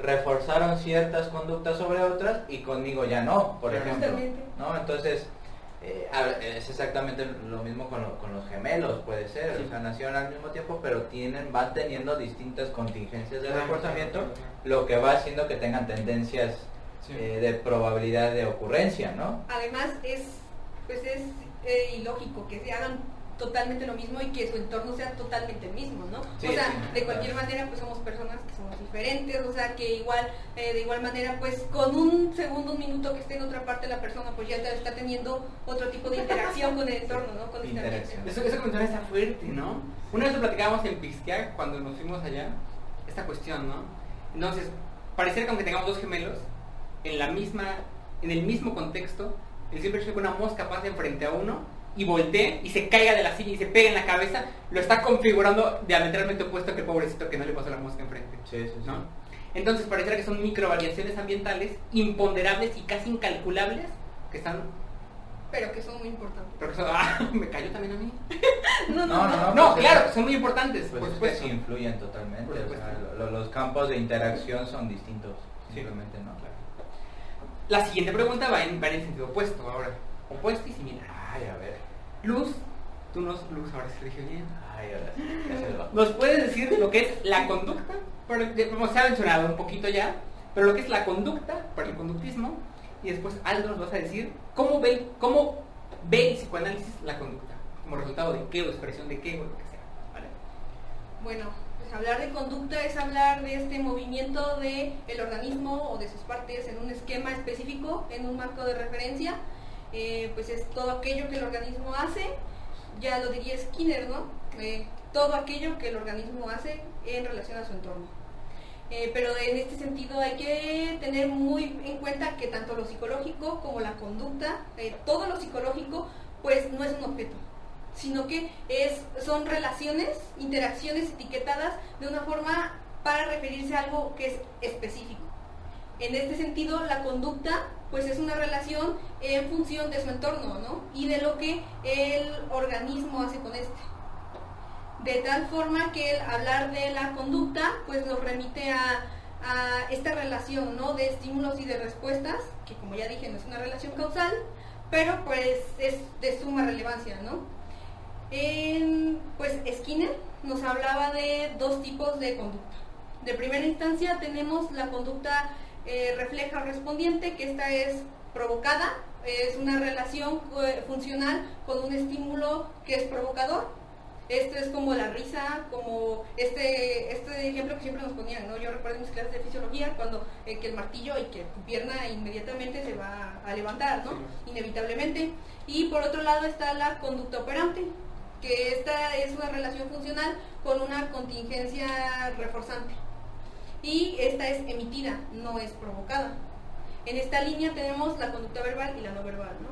reforzaron ciertas conductas sobre otras y conmigo ya no, por ejemplo. Justamente. ¿no? Entonces, eh, es exactamente lo mismo con, lo- con los gemelos, puede ser, Sí. o sea, nacieron al mismo tiempo, pero tienen, van teniendo distintas contingencias de reforzamiento, lo que va haciendo que tengan tendencias Sí. eh, de probabilidad de ocurrencia, ¿no? Además es, pues es eh, ilógico que se hagan totalmente lo mismo y que su entorno sea totalmente el mismo, ¿no? Sí, o sea, sí, de cualquier claro. manera pues somos personas que somos diferentes, o sea que igual, eh, de igual manera pues con un segundo, un minuto que esté en otra parte la persona pues ya está teniendo otro tipo de interacción con el entorno, ¿no? Con. Interacción. Eso, eso que mencionas está fuerte, ¿no? Una vez lo platicábamos en Pixquiac cuando nos fuimos allá, esta cuestión, ¿no? Entonces, parecer que aunque tengamos dos gemelos, en la misma, en el mismo contexto, el simple hecho de que una mosca pase enfrente a uno y voltee y se caiga de la silla y se pegue en la cabeza, lo está configurando diametralmente opuesto que el pobrecito que no le pasó la mosca enfrente. Sí, sí, sí. ¿no? Entonces pareciera que son microvariaciones ambientales imponderables y casi incalculables que están... Pero que son muy importantes. Pero que son- ¡Ah! Me cayó también a mí. No, no, No, no, no. No, pues claro, son muy importantes, Pues por es que supuesto. sí influyen totalmente. O sea, lo- los campos de interacción son distintos, Sí. simplemente, ¿no? La siguiente pregunta va en, va en el sentido opuesto ahora. Opuesto y similar. Ay, a ver. Luz, tú nos, Luz, ahora se dije bien. Ay, ahora sí. ¿Nos puedes decir lo que es la conducta? Como se ha mencionado un poquito ya, pero lo que es la conducta para el conductismo, y después algo nos vas a decir cómo ve, cómo ve el psicoanálisis la conducta, como resultado de qué o expresión de qué o lo que sea. ¿vale? Bueno, pues hablar de conducta es hablar de este movimiento del el organismo o de sus partes en un esquema específico, en un marco de referencia. Eh, pues es todo aquello que el organismo hace ya lo diría Skinner, ¿no? Eh, todo aquello que el organismo hace en relación a su entorno. Eh, pero en este sentido hay que tener muy en cuenta que tanto lo psicológico como la conducta, todo lo psicológico, pues no es un objeto, sino que es, son relaciones, interacciones etiquetadas de una forma para referirse a algo que es específico. En este sentido, la conducta pues es una relación en función de su entorno, ¿no? Y de lo que el organismo hace con este. De tal forma que el hablar de la conducta pues nos remite a, esta relación, ¿no? De estímulos y de respuestas, que como ya dije no es una relación causal, pero pues es de suma relevancia, ¿no? En, pues Skinner nos hablaba de dos tipos de conducta. De primera instancia tenemos la conducta eh, refleja respondiente, que esta es provocada, es una relación eh, funcional con un estímulo que es provocador. Esto es como la risa, como este, este ejemplo que siempre nos ponían, ¿no? Yo recuerdo en mis clases de fisiología cuando eh, que el martillo y que tu pierna inmediatamente se va a levantar, ¿no? Inevitablemente. Y por otro lado está la conducta operante, que esta es una relación funcional con una contingencia reforzante y esta es emitida, no es provocada. En esta línea tenemos la conducta verbal y la no verbal, ¿no?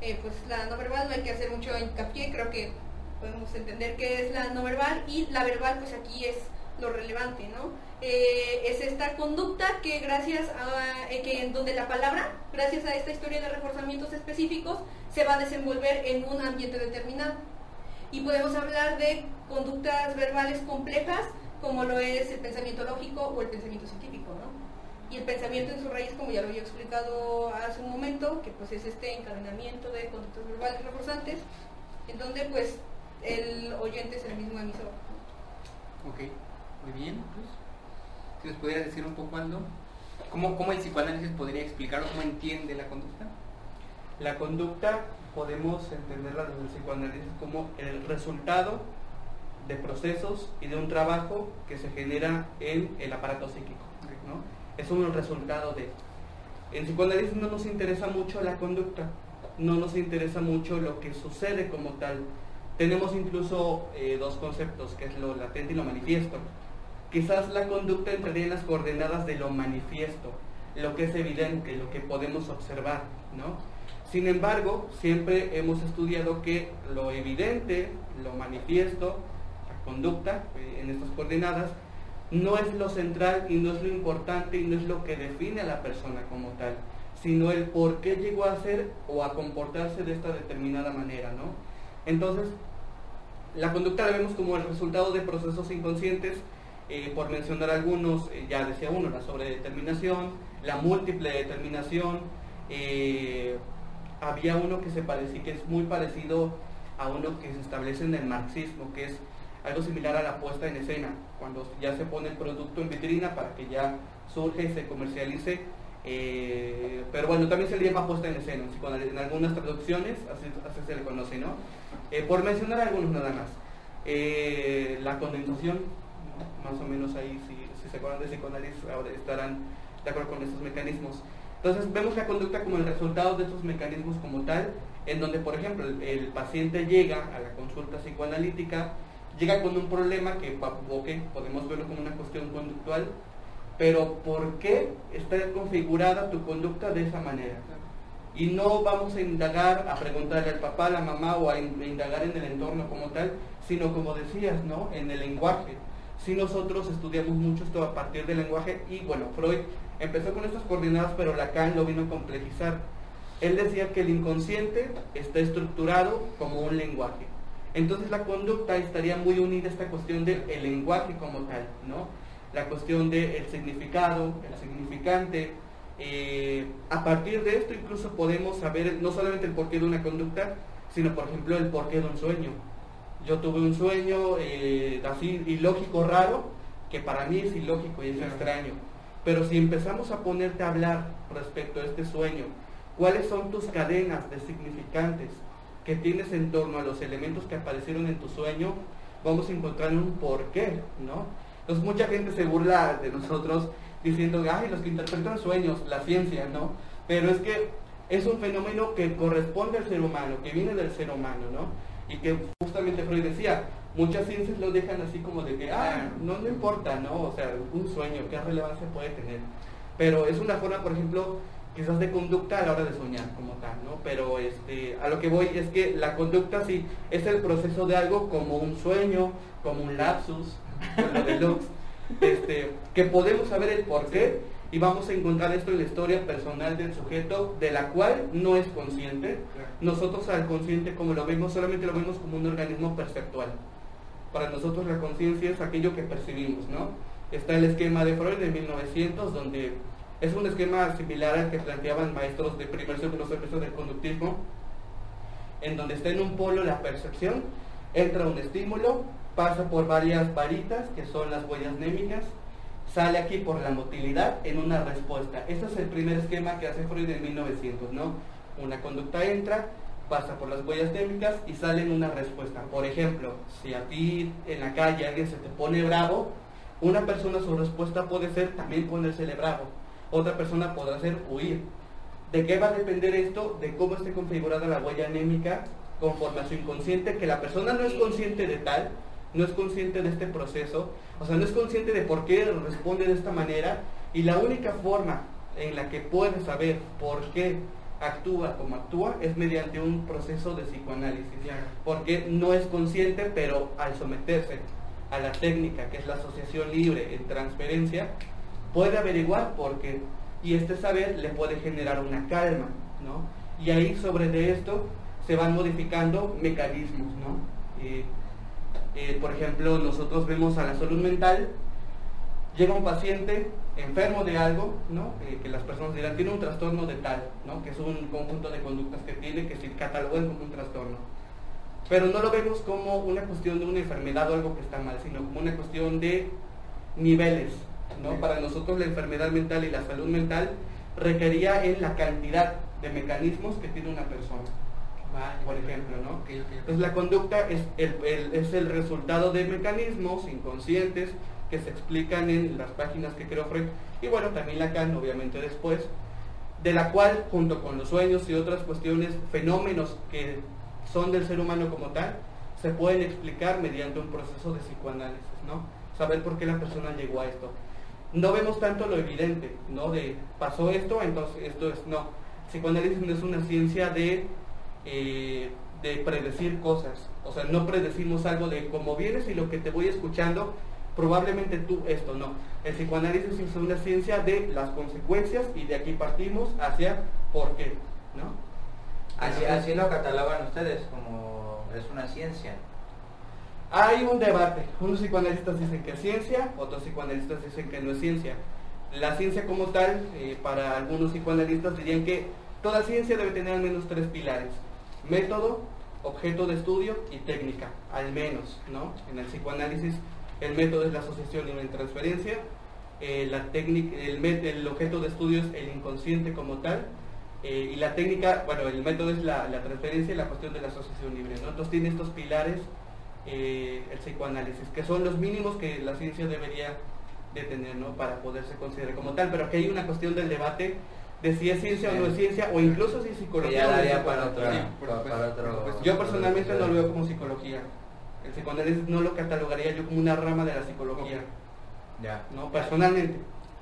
Eh, pues la no verbal no hay que hacer mucho hincapié, creo que podemos entender qué es la no verbal y la verbal pues aquí es lo relevante, ¿no? Eh, es esta conducta que gracias a, eh, que en donde la palabra, gracias a esta historia de reforzamientos específicos, se va a desenvolver en un ambiente determinado. Y podemos hablar de conductas verbales complejas como lo es el pensamiento lógico o el pensamiento científico, ¿no? Y el pensamiento en su raíz, como ya lo había explicado hace un momento, que pues es este encadenamiento de conductas verbales reforzantes, en donde pues el oyente es el mismo emisor. Ok, muy bien. Pues, si nos pudiera decir un poco, Aldo, ¿cómo, ¿cómo el psicoanálisis podría explicar o cómo entiende la conducta? La conducta podemos entenderla desde el psicoanálisis como el resultado de procesos y de un trabajo que se genera en el aparato psíquico. ¿no? Es un resultado de... En psicoanálisis no nos interesa mucho la conducta, no nos interesa mucho lo que sucede como tal. Tenemos incluso eh, dos conceptos, que es lo latente y lo manifiesto. Quizás la conducta entraría en las coordenadas de lo manifiesto, lo que es evidente, lo que podemos observar, ¿no? Sin embargo, siempre hemos estudiado que lo evidente, lo manifiesto, conducta eh, en estas coordenadas no es lo central y no es lo importante y no es lo que define a la persona como tal, sino el por qué llegó a ser o a comportarse de esta determinada manera, ¿no? Entonces, la conducta la vemos como el resultado de procesos inconscientes, eh, por mencionar algunos, eh, ya decía uno, la sobredeterminación, la múltiple determinación, había uno que se parecía, que es muy parecido a uno que se establece en el marxismo, que es algo similar a la puesta en escena, cuando ya se pone el producto en vitrina para que ya surge y se comercialice. Eh, pero bueno, también se le llama puesta en escena, en algunas traducciones así, se le conoce, ¿no? Eh, por mencionar algunos nada más. Eh, la condensación, más o menos ahí, si, si se acuerdan de psicoanálisis, ahora estarán de acuerdo con estos mecanismos. Entonces vemos la conducta como el resultado de estos mecanismos como tal, en donde por ejemplo el paciente llega a la consulta psicoanalítica, llega con un problema que podemos verlo como una cuestión conductual, pero ¿por qué está configurada tu conducta de esa manera? Y no vamos a indagar, a preguntarle al papá, a la mamá o a indagar en el entorno como tal, sino como decías, ¿no? En el lenguaje. Si nosotros estudiamos mucho esto a partir del lenguaje y bueno, Freud empezó con estas coordenadas, pero Lacan lo vino a complejizar. Él decía que el inconsciente está estructurado como un lenguaje. Entonces la conducta estaría muy unida a esta cuestión del lenguaje como tal, ¿no? La cuestión del significado, el significante. Eh, a partir de esto incluso podemos saber no solamente el porqué de una conducta, sino por ejemplo el porqué de un sueño. Yo tuve un sueño eh, así ilógico, raro, que para mí es ilógico y es extraño. Pero si empezamos a ponerte a hablar respecto a este sueño, ¿cuáles son tus cadenas de significantes? Que tienes en torno a los elementos que aparecieron en tu sueño, vamos a encontrar un porqué, ¿no? Entonces mucha gente se burla de nosotros diciendo, ay, los que interpretan sueños, la ciencia, ¿no? Pero es que es un fenómeno que corresponde al ser humano, que viene del ser humano, ¿no? Y que justamente Freud decía, muchas ciencias lo dejan así como de que, ah, no, no importa, ¿no? O sea, un sueño, ¿qué relevancia puede tener? Pero es una forma, por ejemplo, quizás de conducta a la hora de soñar como tal, ¿no? Pero este, a lo que voy es que la conducta sí es el proceso de algo como un sueño, como un lapsus, lo este, que podemos saber el por qué y vamos a encontrar esto en la historia personal del sujeto, de la cual no es consciente. Nosotros al consciente, como lo vemos, solamente lo vemos como un organismo perceptual. Para nosotros la conciencia es aquello que percibimos, ¿no? Está el esquema de Freud de 1900, donde es un esquema similar al que planteaban maestros de primer segundo semestre del conductismo, en donde está en un polo la percepción, entra un estímulo, pasa por varias varitas, que son las huellas némicas, sale aquí por la motilidad en una respuesta. Este es el primer esquema que hace Freud en 1900, ¿no? Una conducta entra, pasa por las huellas némicas y sale en una respuesta. Por ejemplo, si a ti en la calle alguien se te pone bravo, una persona su respuesta puede ser también ponérsele bravo. Otra persona podrá ser huir. ¿De qué va a depender esto? De cómo esté configurada la huella anémica conforme a su inconsciente, que la persona no es consciente de tal, no es consciente de este proceso, o sea, no es consciente de por qué responde de esta manera y la única forma en la que puede saber por qué actúa como actúa es mediante un proceso de psicoanálisis, porque no es consciente, pero al someterse a la técnica que es la asociación libre en transferencia, puede averiguar por qué y este saber le puede generar una calma, ¿no? Y ahí sobre de esto se van modificando mecanismos, ¿no? Eh, por ejemplo, nosotros vemos a la salud mental, llega un paciente enfermo de algo, ¿no? Eh, que las personas dirán, tiene un trastorno de tal, ¿no? que es un conjunto de conductas que tiene que se catalogan como un trastorno. Pero no lo vemos como una cuestión de una enfermedad o algo que está mal, sino como una cuestión de niveles. ¿No? Para nosotros la enfermedad mental y la salud mental requería en la cantidad de mecanismos que tiene una persona por ejemplo, ¿no? Entonces la conducta es el, es el resultado de mecanismos inconscientes que se explican en las páginas que creo Freud y bueno, también Lacan, obviamente después, de la cual, junto con los sueños y otras cuestiones, fenómenos que son del ser humano como tal, se pueden explicar mediante un proceso de psicoanálisis, ¿no? Saber por qué la persona llegó a esto. No vemos tanto lo evidente, ¿no? De pasó esto, entonces esto es, no. Psicoanálisis no es una ciencia de eh, de predecir cosas. O sea, no predecimos algo de cómo vienes y lo que te voy escuchando, probablemente tú esto no. El psicoanálisis es una ciencia de las consecuencias y de aquí partimos hacia por qué, ¿no? Así, así lo catalogan ustedes, como es una ciencia. Hay un debate. Unos psicoanalistas dicen que es ciencia, otros psicoanalistas dicen que no es ciencia. La ciencia como tal, eh, para algunos psicoanalistas dirían que toda ciencia debe tener al menos tres pilares método, objeto de estudio y técnica, al menos, ¿no? En el psicoanálisis el método es la asociación y la transferencia, eh, la técnica, el, el, objeto de estudio es el inconsciente como tal, eh, y la técnica, bueno, el método es la, transferencia y la cuestión de la asociación libre, ¿no? Entonces tiene estos pilares eh, el psicoanálisis, que son los mínimos que la ciencia debería de tener, ¿no? Para poderse considerar como tal, pero que hay una cuestión del debate de si es ciencia o no es ciencia, o incluso si es psicología. para, yo personalmente no lo veo como psicología. El psicoanálisis no lo catalogaría yo como una rama de la psicología. Ya. No, personalmente.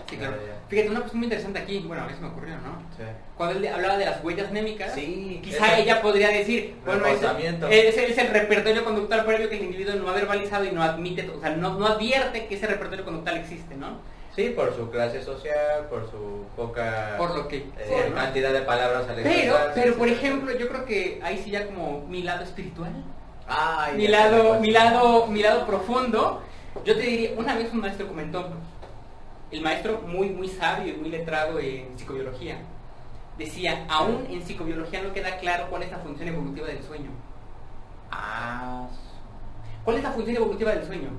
Sí, claro. Fíjate, una cosa muy interesante aquí, bueno, a mí se me ocurrió, ¿no? Sí. Cuando él hablaba de las huellas némicas, sí, quizá ella podría decir, bueno, ese, es el repertorio conductual previo que el individuo no ha verbalizado y no admite, o sea, no, no advierte que ese repertorio conductual existe, ¿no? Sí, por su clase social, por su poca por lo que eh, cantidad de palabras al Pero, pero por ejemplo, yo creo que ahí sí ya como mi lado espiritual, Ay, mi lado, mi lado, mi lado profundo. Yo te diría, una vez un maestro comentó, el maestro muy, muy sabio y muy letrado en psicobiología, decía, aún en psicobiología no queda claro cuál es la función evolutiva del sueño. Ah. ¿Cuál es la función evolutiva del sueño?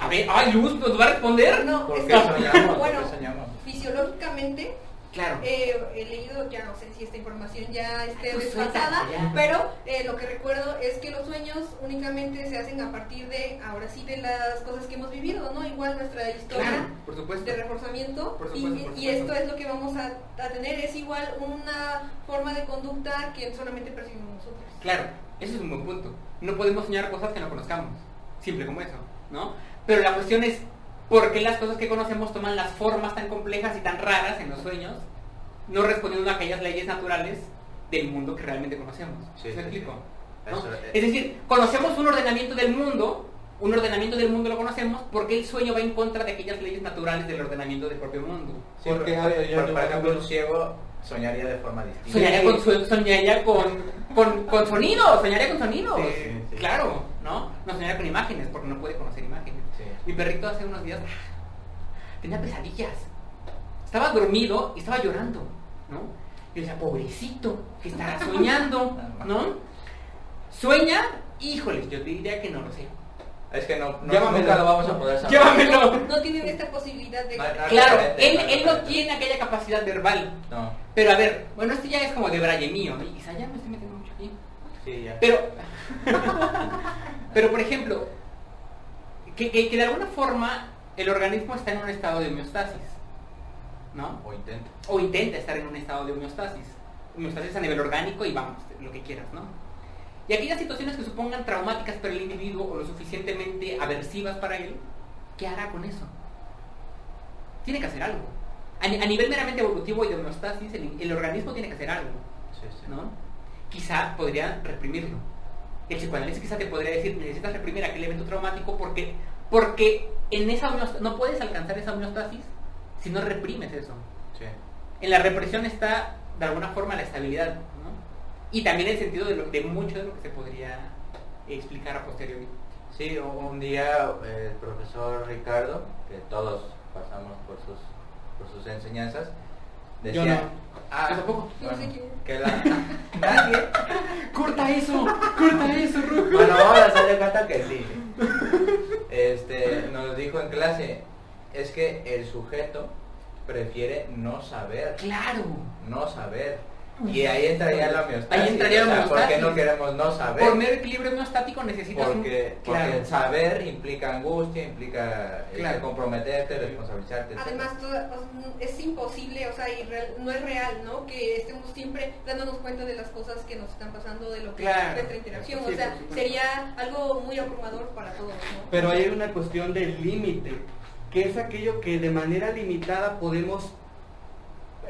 A ver, ay, Luz, ¿nos va a responder? No, ¿Por qué soñamos? bueno, ¿Por qué soñamos? fisiológicamente, Claro. eh, he leído, ya no sé si esta información ya esté Pues desfasada, pero eh, lo que recuerdo es que los sueños únicamente se hacen a partir de, ahora sí, de las cosas que hemos vivido, ¿no? Igual nuestra historia Claro, por supuesto. de reforzamiento Por y, supuesto, por y esto es lo que vamos a, a tener, es igual una forma de conducta que solamente percibimos nosotros. Claro, Ese es un buen punto. No podemos soñar cosas que no conozcamos. Simple como eso, ¿no? Pero la cuestión es, ¿por qué las cosas que conocemos toman las formas tan complejas y tan raras en los sueños, no respondiendo a aquellas leyes naturales del mundo que realmente conocemos? Sí, ¿Me sí, explico? sí. ¿No? Es decir, conocemos un ordenamiento del mundo, un ordenamiento del mundo lo conocemos porque el sueño va en contra de aquellas leyes naturales del ordenamiento del propio mundo. Sí, Porque, por, a ver, yo por- por ejemplo, un ciego soñaría de forma distinta. Soñaría con, su- soñaría con, con, con sonidos, soñaría con sonidos. Sí, sí. Claro, ¿no? No soñaría con imágenes porque no puede conocer imágenes. Mi perrito hace unos días tenía pesadillas. Estaba dormido y estaba llorando, ¿no? Y decía, pobrecito, que estará soñando, ¿no? Sueña, híjoles, yo te diría que no lo sé. Es que no, no- Llámamelo. nunca lo vamos a poder saber. Llámamelo. No tienen esta posibilidad de... No, no, Claro, él, él no tiene aquella capacidad verbal. No, Pero a ver, bueno, esto ya es como de braille mío, ¿no? Y quizá ya me estoy metiendo mucho aquí. sí, ya. Pero, pero por ejemplo, que, que- que de alguna forma el organismo está en un estado de homeostasis, ¿no? O intento. O intenta estar en un estado de homeostasis. Homeostasis a nivel orgánico y vamos, lo que quieras, ¿no? Y aquellas situaciones que supongan traumáticas para el individuo o lo suficientemente aversivas para él, ¿qué hará con eso? Tiene que hacer algo. A, ni- a nivel meramente evolutivo y de homeostasis, el, el organismo tiene que hacer algo. Sí, sí. ¿no? Quizá podría reprimirlo. El psicoanálisis quizá te podría decir, necesitas reprimir aquel evento traumático porque, porque en esa homeostasis, no puedes alcanzar esa homeostasis si no reprimes eso. Sí. En la represión está, de alguna forma, la estabilidad, ¿no? Y también el sentido de, lo- de mucho de lo que se podría explicar a posteriori. Sí, un día el profesor Ricardo, que todos pasamos por sus, por sus enseñanzas, decía... Yo no. Ah, tampoco. Yo no sé bueno. Que la... Nadie. ¡Corta eso! ¡Corta eso, Rujo! Bueno, ahora se dio cuenta que sí. Este, nos dijo en clase, es que el sujeto prefiere no saber, ¡Claro! no saber. Y ahí entraría la homeostasis. Ahí entraría la o sea, ¿Por qué homeostasis. no queremos no saber? Por mero equilibrio homeostático necesitas un- Porque, porque Claro. el saber implica angustia, implica Claro. comprometerte, responsabilizarte. etc. Además, o es imposible, o sea, irreal- no es real, ¿no? Que estemos siempre dándonos cuenta de las cosas que nos están pasando, de lo que Claro. es nuestra interacción. Sí, o sea, sería algo muy abrumador para todos, ¿no? Pero hay una cuestión del límite, que es aquello que de manera limitada podemos, eh,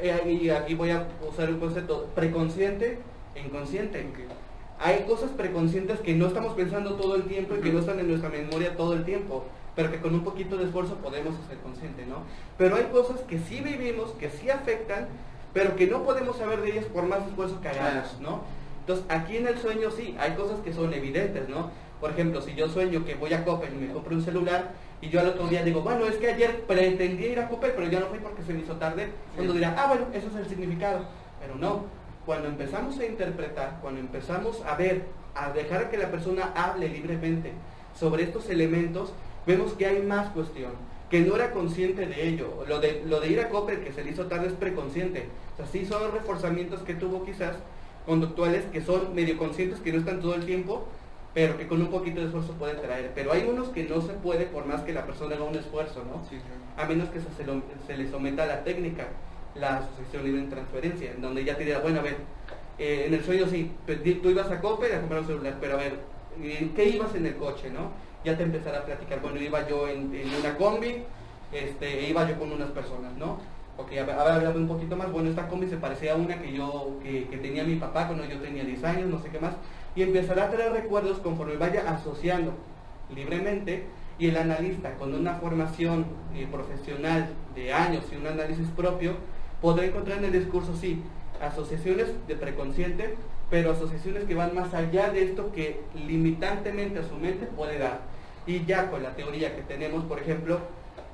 y aquí voy a usar un concepto, preconsciente e inconsciente. Hay cosas preconscientes que no estamos pensando todo el tiempo y que no están en nuestra memoria todo el tiempo, pero que con un poquito de esfuerzo podemos hacer consciente, ¿no? Pero hay cosas que sí vivimos, que sí afectan, pero que no podemos saber de ellas por más esfuerzo que hagamos, ¿no? Entonces, aquí en el sueño sí, hay cosas que son evidentes, ¿no? Por ejemplo, si yo sueño que voy a Coppel y me compro un celular y yo al otro día digo, bueno, es que ayer pretendía ir a Coppel, pero ya no fui porque se me hizo tarde, cuando dirá, ah, bueno, eso es el significado. Pero no, cuando empezamos a interpretar, cuando empezamos a ver, a dejar que la persona hable libremente sobre estos elementos, vemos que hay más cuestión, que no era consciente de ello. Lo de, lo de ir a Coppel, que se le hizo tarde, es preconsciente. O sea, sí son reforzamientos que tuvo quizás conductuales que son medio conscientes, que no están todo el tiempo, pero que con un poquito de esfuerzo pueden traer. Pero hay unos que no se puede por más que la persona haga un esfuerzo, ¿no? A menos que se, lo- se le someta a la técnica, la asociación libre en transferencia, en donde ya te dirá, bueno, a ver, eh, en el sueño sí, tú ibas a Coppel a comprar un celular, pero a ver, ¿en qué ibas en el coche, no? Ya te empezará a platicar, bueno, iba yo en, en una combi, este, e iba yo con unas personas, ¿no? Ok, a ver, ahora un poquito más, bueno, esta combi se parecía a una que yo, que, que tenía mi papá cuando yo tenía 10 años, no sé qué más, y empezará a traer recuerdos conforme vaya asociando libremente, y el analista con una formación eh, profesional de años y un análisis propio, podrá encontrar en el discurso, sí, asociaciones de preconsciente, pero asociaciones que van más allá de esto que limitantemente a su mente puede dar. Y ya con la teoría que tenemos, por ejemplo,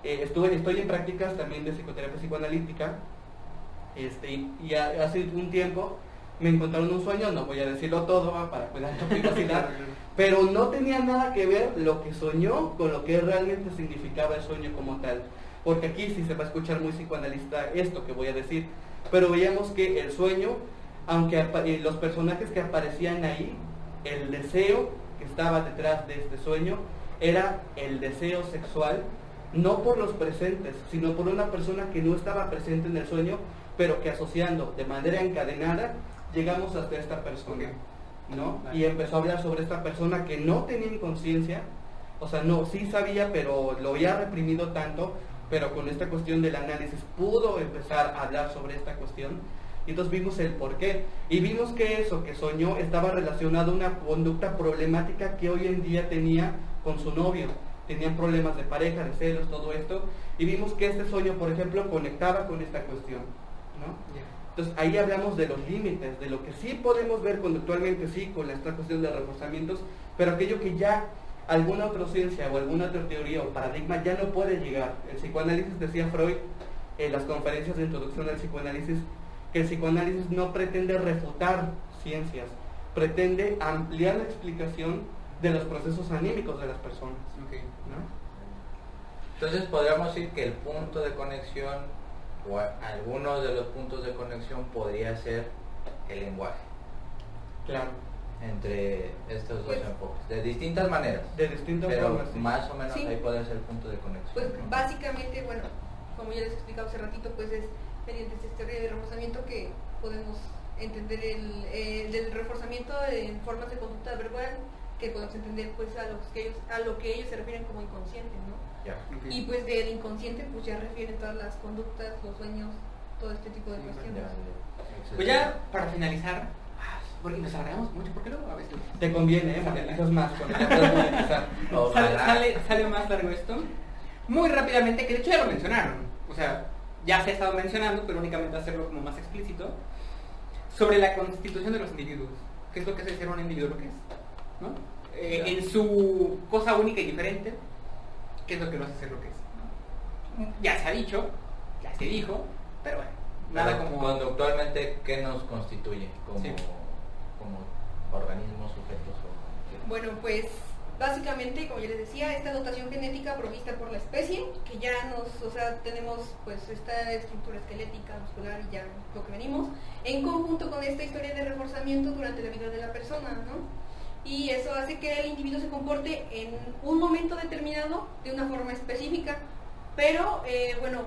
eh, estuve, estoy en prácticas también de psicoterapia psicoanalítica, este, y, y ha- hace un tiempo me encontraron un sueño, no voy a decirlo todo ¿va? para cuidar tu privacidad, pero no tenía nada que ver lo que soñó con lo que realmente significaba el sueño como tal. Porque aquí sí se va a escuchar muy psicoanalista esto que voy a decir, pero veíamos que el sueño, aunque eh, los personajes que aparecían ahí, el deseo que estaba detrás de este sueño era el deseo sexual, no por los presentes, sino por una persona que no estaba presente en el sueño, pero que asociando de manera encadenada llegamos hasta esta persona. ¿no? Y empezó a hablar sobre esta persona que no tenía inconsciencia, o sea, no, sí sabía, pero lo había reprimido tanto, pero con esta cuestión del análisis pudo empezar a hablar sobre esta cuestión. Y entonces vimos el por qué. Y vimos que eso que soñó estaba relacionado a una conducta problemática que hoy en día tenía con su novio. Tenían problemas de pareja, de celos, todo esto. Y vimos que este sueño, por ejemplo, conectaba con esta cuestión. ¿no? Entonces ahí hablamos de los límites, de lo que sí podemos ver conductualmente, sí, con esta cuestión de reforzamientos, pero aquello que ya alguna otra ciencia o alguna otra teoría o paradigma ya no puede llegar. El psicoanálisis, decía Freud en las conferencias de introducción al psicoanálisis, que el psicoanálisis no pretende refutar ciencias, pretende ampliar la explicación de los procesos anímicos de las personas. Entonces podríamos decir que el punto de conexión o a- de los puntos de conexión podría ser el lenguaje Claro, entre estos dos Pues- enfoques, de distintas maneras. de distintas Pero formas. sí. más o menos Sí. ahí puede ser el punto de conexión. Pues ¿no? básicamente, bueno, como ya les he explicado hace ratito, pues es mediante esta teoría de reforzamiento que podemos entender el, el del reforzamiento en formas de conducta verbal que podemos entender pues a lo que ellos, a lo que ellos se refieren como inconsciente, ¿no? Y pues del inconsciente pues ya refieren todas las conductas, los sueños, todo este tipo de Sí, cuestiones. Ya. Pues ya para finalizar, ah, porque nos alargamos mucho, ¿por qué luego a veces? Te conviene, ¿eh? monetizas más. Sale, sale, sale más largo esto. Muy rápidamente, que de hecho ya lo mencionaron. O sea, ya se ha estado mencionando, pero únicamente hacerlo como más explícito. Sobre la constitución de los individuos. ¿Qué es lo que hace ser un individuo lo que es? ¿No? Eh, en su cosa única y diferente, ¿qué es lo que lo hace ser lo que es? Ya se ha dicho, ya se dijo, pero bueno, nada Pero como... Conductualmente, ¿qué nos constituye como, Sí. como organismos, sujetos? O, Bueno, pues básicamente, como ya les decía, esta dotación genética provista por la especie, que ya nos, o sea, tenemos pues esta estructura esquelética, muscular y ya lo que venimos, en conjunto con esta historia de reforzamiento durante la vida de la persona, ¿no? Y eso hace que el individuo se comporte en un momento determinado de una forma específica. Pero, eh, bueno,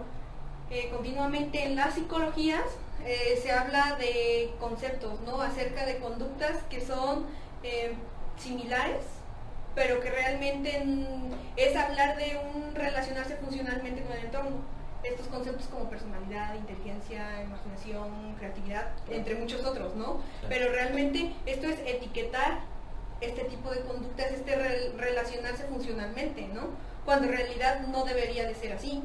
eh, continuamente en las psicologías eh, se habla de conceptos, ¿no? Acerca de conductas que son similares, pero que realmente es hablar de un relacionarse funcionalmente con el entorno. Estos conceptos como personalidad, inteligencia, imaginación, creatividad, entre muchos otros, ¿no? Pero realmente esto es etiquetar este tipo de conductas, este re- relacionarse funcionalmente, ¿no? Cuando en realidad no debería de ser así.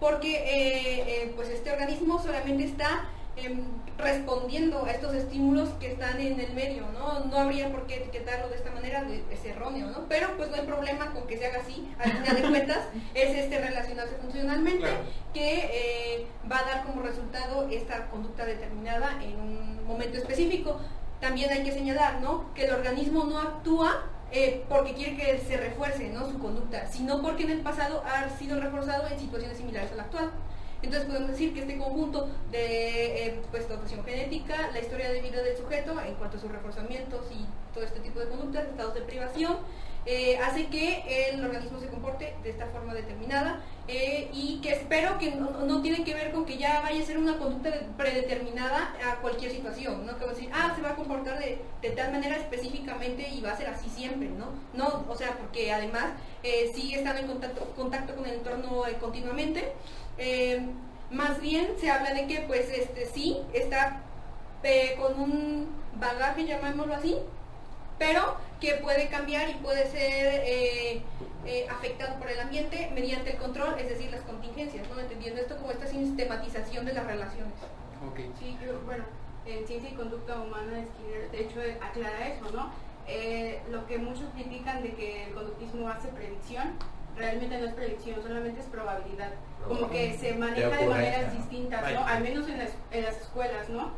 Porque eh, eh, pues este organismo solamente está em, respondiendo a estos estímulos que están en el medio, ¿no? No habría por qué etiquetarlo de esta manera, es erróneo, ¿no? Pero pues no hay problema con que se haga así, al final de cuentas, es este relacionarse funcionalmente Claro. que eh, va a dar como resultado esta conducta determinada en un momento específico. También hay que señalar, ¿no? Que el organismo no actúa eh, porque quiere que se refuerce, ¿no? Su conducta, sino porque en el pasado ha sido reforzado en situaciones similares a la actual. Entonces podemos decir que este conjunto de eh, pues, dotación genética, la historia de vida del sujeto en cuanto a sus reforzamientos y todo este tipo de conductas, estados de privación, eh, hace que el organismo se comporte de esta forma determinada eh, y que espero que no, tiene que ver con que ya vaya a ser una conducta de- predeterminada a cualquier situación, ¿no? Que va a decir, ah, se va a comportar de, de tal manera específicamente y va a ser así siempre, ¿no? No, o sea, porque además eh, sigue estando en contacto, contacto con el entorno eh, continuamente. Más bien se habla de que, pues, este sí, está con un bagaje, llamémoslo así, pero que puede cambiar y puede ser eh, eh, afectado por el ambiente mediante el control, es decir, las contingencias, ¿no? Entendiendo esto como esta sistematización de las relaciones. Ok. Sí, yo, bueno, en Ciencia y Conducta Humana, Skinner, de hecho, aclara eso, ¿no? Eh, lo que muchos critican de que el conductismo hace predicción, realmente no es predicción, solamente es probabilidad. Como que se maneja de maneras distintas. ¿no? Al menos en las, en las escuelas, ¿no?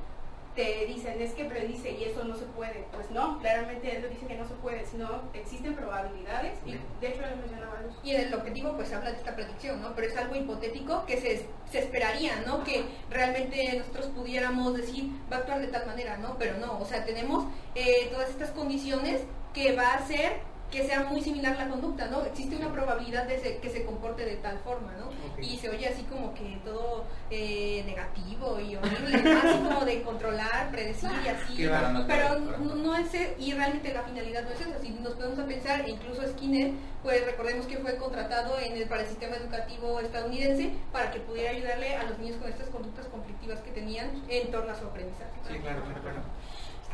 Te dicen, es que predice y eso no se puede. Pues no, claramente él dice que no se puede, sino existen probabilidades y de hecho él mencionaba eso. Y en el objetivo pues habla de esta predicción, ¿no? Pero es algo hipotético que se, se esperaría, ¿no? Que realmente nosotros pudiéramos decir, va a actuar de tal manera, ¿no? Pero no, o sea, tenemos eh, todas estas condiciones que va a hacer que sea muy similar la conducta, ¿no? Existe una probabilidad de se- que se comporte de tal forma, ¿no? Y se oye así como que todo eh, negativo y horrible, así como de controlar, predecir y así. No Pero no, no es, y realmente la finalidad no es esa. Si nos ponemos a pensar, incluso Skinner, pues recordemos que fue contratado en el, para el sistema educativo estadounidense para que pudiera ayudarle a los niños con estas conductas conflictivas que tenían en torno a su aprendizaje. Sí, claro, claro, claro.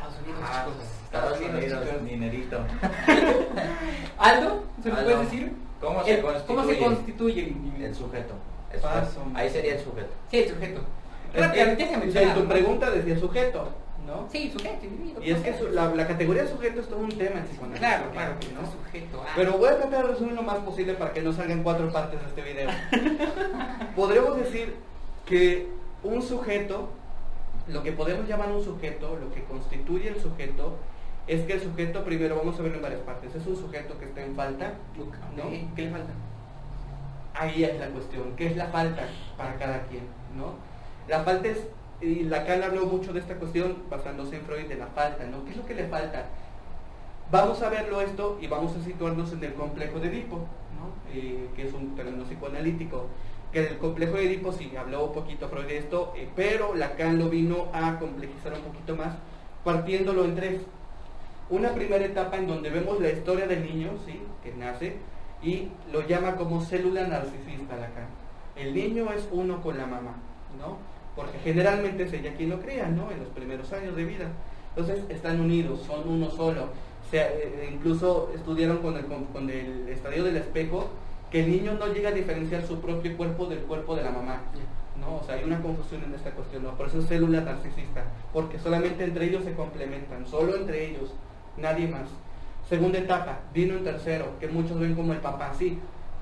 Estados Unidos, Ah, chicos. Estados Unidos, dinerito. Aldo, ¿se lo puedes decir? ¿Cómo se El- ¿Cómo se constituye? constituye el sujeto. Sujeto. Ahí sería el sujeto. Sí, el sujeto. Rápidamente se menciona. tu pregunta decía sujeto, ¿no? Sí, sujeto, individuo. Y es que su- la, la categoría sujeto es todo un tema en psicoanálisis. Claro, claro, que ¿no? sujeto. ah. Pero voy a tratar de resumir lo más posible para que no salgan cuatro partes de este video. Podríamos decir que un sujeto, lo que podemos llamar un sujeto, lo que constituye el sujeto, es que el sujeto, primero vamos a verlo en varias partes, es un sujeto que está en falta, ¿no? ¿Qué le falta? Ahí es la cuestión, ¿qué es la falta para cada quien? ¿no? La falta es, y Lacan habló mucho de esta cuestión basándose en Freud de la falta, ¿no? ¿Qué es lo que le falta? Vamos a verlo esto y vamos a situarnos en el complejo de Edipo, ¿no? Eh, que es un término psicoanalítico. Que el complejo de Edipo sí habló un poquito Freud de esto, eh, pero Lacan lo vino a complejizar un poquito más, partiéndolo en tres. Una primera etapa en donde vemos la historia del niño, ¿sí? que nace, y lo llama como célula narcisista Lacan. El niño es uno con la mamá, ¿no? Porque generalmente es ella quien lo cría, ¿no? En los primeros años de vida. Entonces están unidos, son uno solo. Eh, incluso estudiaron con el, con el estadio del espejo que el niño no llega a diferenciar su propio cuerpo del cuerpo de la mamá. ¿no? O sea, hay una confusión en esta cuestión, ¿no? Por eso es célula narcisista, porque solamente entre ellos se complementan, solo entre ellos, nadie más. Segunda etapa, vino en tercero, que muchos ven como el papá, sí,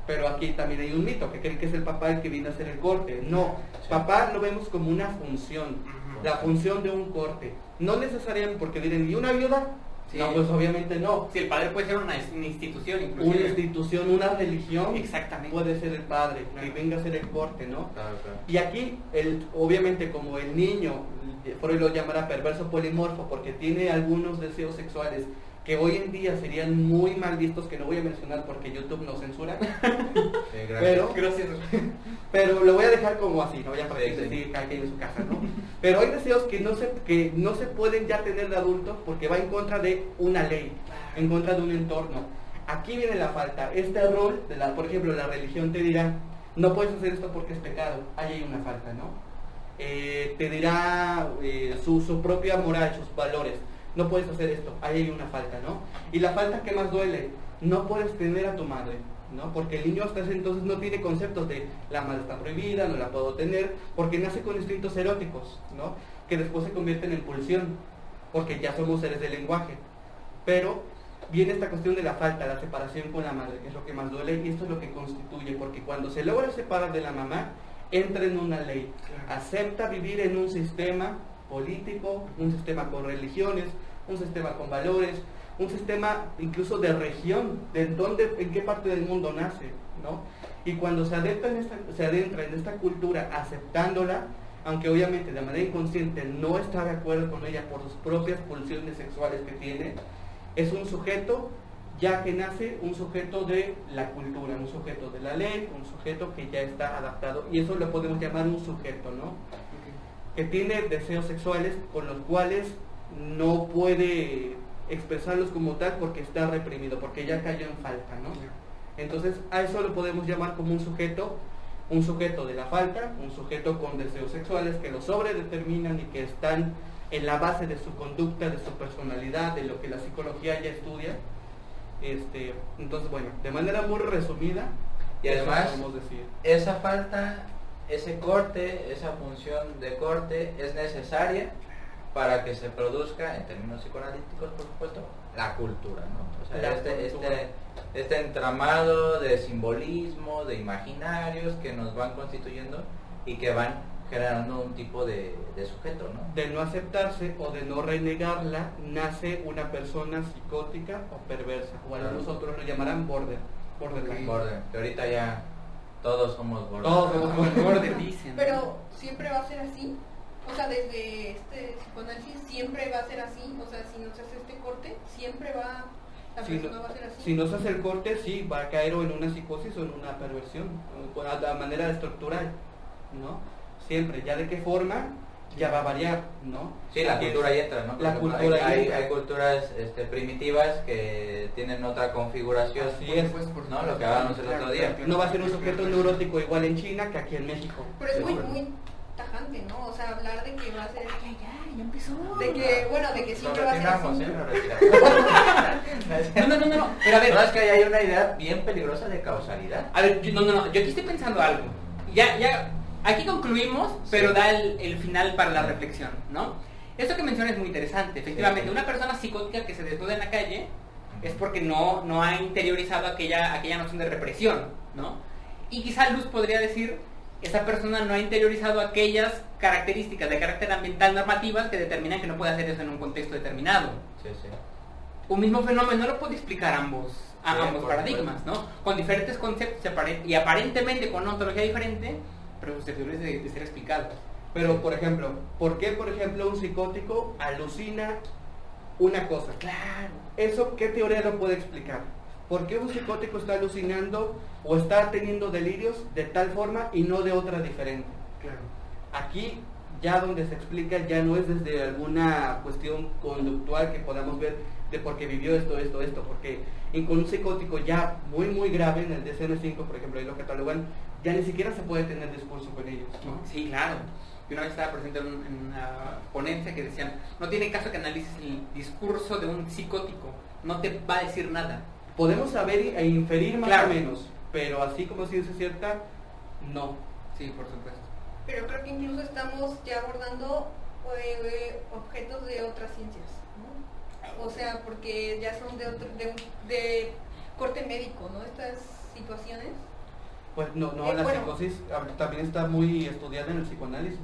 pero aquí también hay un mito, que creen que es el papá el que viene a hacer el corte. No, papá lo vemos como una función, la función de un corte. No necesariamente porque dirán, ¿y una viuda? Sí. No, pues obviamente no. Si el padre puede ser una, una institución, Una inclusive. institución, una religión, Exactamente. puede ser el padre, que venga a hacer el corte, ¿no? Claro, claro. Y aquí, el, obviamente, como el niño, Freud lo llamará perverso polimorfo porque tiene algunos deseos sexuales que hoy en día serían muy mal vistos, que no voy a mencionar porque YouTube nos censura, Sí, gracias. pero, Gracias. pero lo voy a dejar como así, ¿no? Ya para que Sí, sí. siga cada quien en su casa, ¿no? Pero hay deseos que no, se, que no se pueden ya tener de adultos porque va en contra de una ley, en contra de un entorno. Aquí viene la falta. Este rol, de la, por ejemplo, la religión te dirá, no puedes hacer esto porque es pecado. Ahí hay una falta, ¿no? Eh, te dirá eh, su, su propia moral, sus valores. No puedes hacer esto. Ahí hay una falta, ¿no? Y la falta que más duele, no puedes tener a tu madre. ¿no? Porque el niño hasta ese entonces no tiene conceptos de la madre está prohibida, no la puedo tener, porque nace con instintos eróticos, ¿no? Que después se convierten en pulsión, porque ya somos seres de lenguaje. Pero viene esta cuestión de la falta, la separación con la madre, que es lo que más duele, y esto es lo que constituye, porque cuando se logra separar de la mamá, entra en una ley, acepta vivir en un sistema político, un sistema con religiones, un sistema con valores, un sistema incluso de región, de dónde, en qué parte del mundo nace, ¿no? Y cuando se adentra en esta, se adentra en esta cultura aceptándola, aunque obviamente de manera inconsciente no está de acuerdo con ella por sus propias pulsiones sexuales que tiene, es un sujeto ya que nace un sujeto de la cultura, un sujeto de la ley, un sujeto que ya está adaptado, y eso lo podemos llamar un sujeto, ¿no? Que tiene deseos sexuales con los cuales no puede expresarlos como tal porque está reprimido, porque ya cayó en falta, ¿no? Entonces a eso lo podemos llamar como un sujeto, un sujeto de la falta, un sujeto con deseos sexuales que lo sobredeterminan y que están en la base de su conducta, de su personalidad, de lo que la psicología ya estudia. Este, entonces, bueno, de manera muy resumida, Y además, podemos decir. esa falta, ese corte, esa función de corte es necesaria para que se produzca, en términos psicoanalíticos, por supuesto, la cultura, ¿no? O sea, La este, cultura. este, este entramado de simbolismo, de imaginarios que nos van constituyendo y que van generando un tipo de, de sujeto, ¿no? de no aceptarse o de no renegarla, nace una persona psicótica o perversa, o algunos Claro. otros lo llamarán border, borderline. Border, que ahorita ya todos somos border. Todos somos dicen. Pero siempre va a ser así. O sea, desde este psicoanálisis siempre va a ser así. O sea, si nos hace este corte, siempre va La Si no, persona va a ser así. si no se hace el corte, sí, va a caer o en una psicosis o en una perversión, a la manera estructural, ¿no? Siempre, ya de qué forma, ya va a variar, ¿no? Sí, la Es- cultura ahí entra, ¿no? La cultura hay, hay- hay culturas este, primitivas que tienen otra configuración, Así Por es. supuesto, por ¿no? Lo que hablábamos el otro día. No va a ser un sujeto neurótico igual en China que aquí en México. Pero es muy, muy tajante, ¿no? O sea, hablar de que va a ser... Ay, ya, ya empezó. De que, bueno, de que siempre va a ser así. ¿eh? No, no, no, no. Pero a ver, No, es que ahí hay una idea bien peligrosa de causalidad. A ver, yo, no, no, no, yo aquí estoy pensando algo. Ya, ya, aquí concluimos, pero da el, el final para la reflexión, ¿no? Esto que mencionas es muy interesante. Efectivamente, Sí. una persona psicótica que se desnuda en la calle es porque no, no ha interiorizado aquella, aquella noción de represión, ¿no? Y quizá Luz podría decir, esa persona no ha interiorizado aquellas características de carácter ambiental normativas que determinan que no puede hacer eso en un contexto determinado Sí, sí. un mismo fenómeno lo puede explicar ambos, a Sí, ambos paradigmas, ¿no? Con diferentes conceptos y aparentemente con una ontología diferente, pero susceptibles de, de ser explicados. Pero, por ejemplo, ¿por qué, por ejemplo, un psicótico alucina una cosa? Claro. ¿Eso qué teoría lo puede explicar? ¿Por qué un psicótico está alucinando o está teniendo delirios de tal forma y no de otra diferente? Claro. Aquí ya donde se explica ya no es desde alguna cuestión conductual que podamos ver de por qué vivió esto, esto, esto, porque con un psicótico ya muy, muy grave, en el DSM-5, por ejemplo, ahí lo catalogan, ya ni siquiera se puede tener discurso con ellos. ¿no? Sí, claro. Yo una vez estaba presente en, un- en una ponencia que decían, no tiene caso que analices el discurso de un psicótico, no te va a decir nada. Podemos saber e inferir más Claro. o menos, pero así como ciencia cierta, no. Sí, por supuesto. Pero creo que incluso estamos ya abordando eh, objetos de otras ciencias, ¿no? O sea, porque ya son de, otro, de, un- de corte médico, ¿no? Estas situaciones. Pues no, no Eh, la bueno. psicosis ah, también está muy estudiada en el psicoanálisis.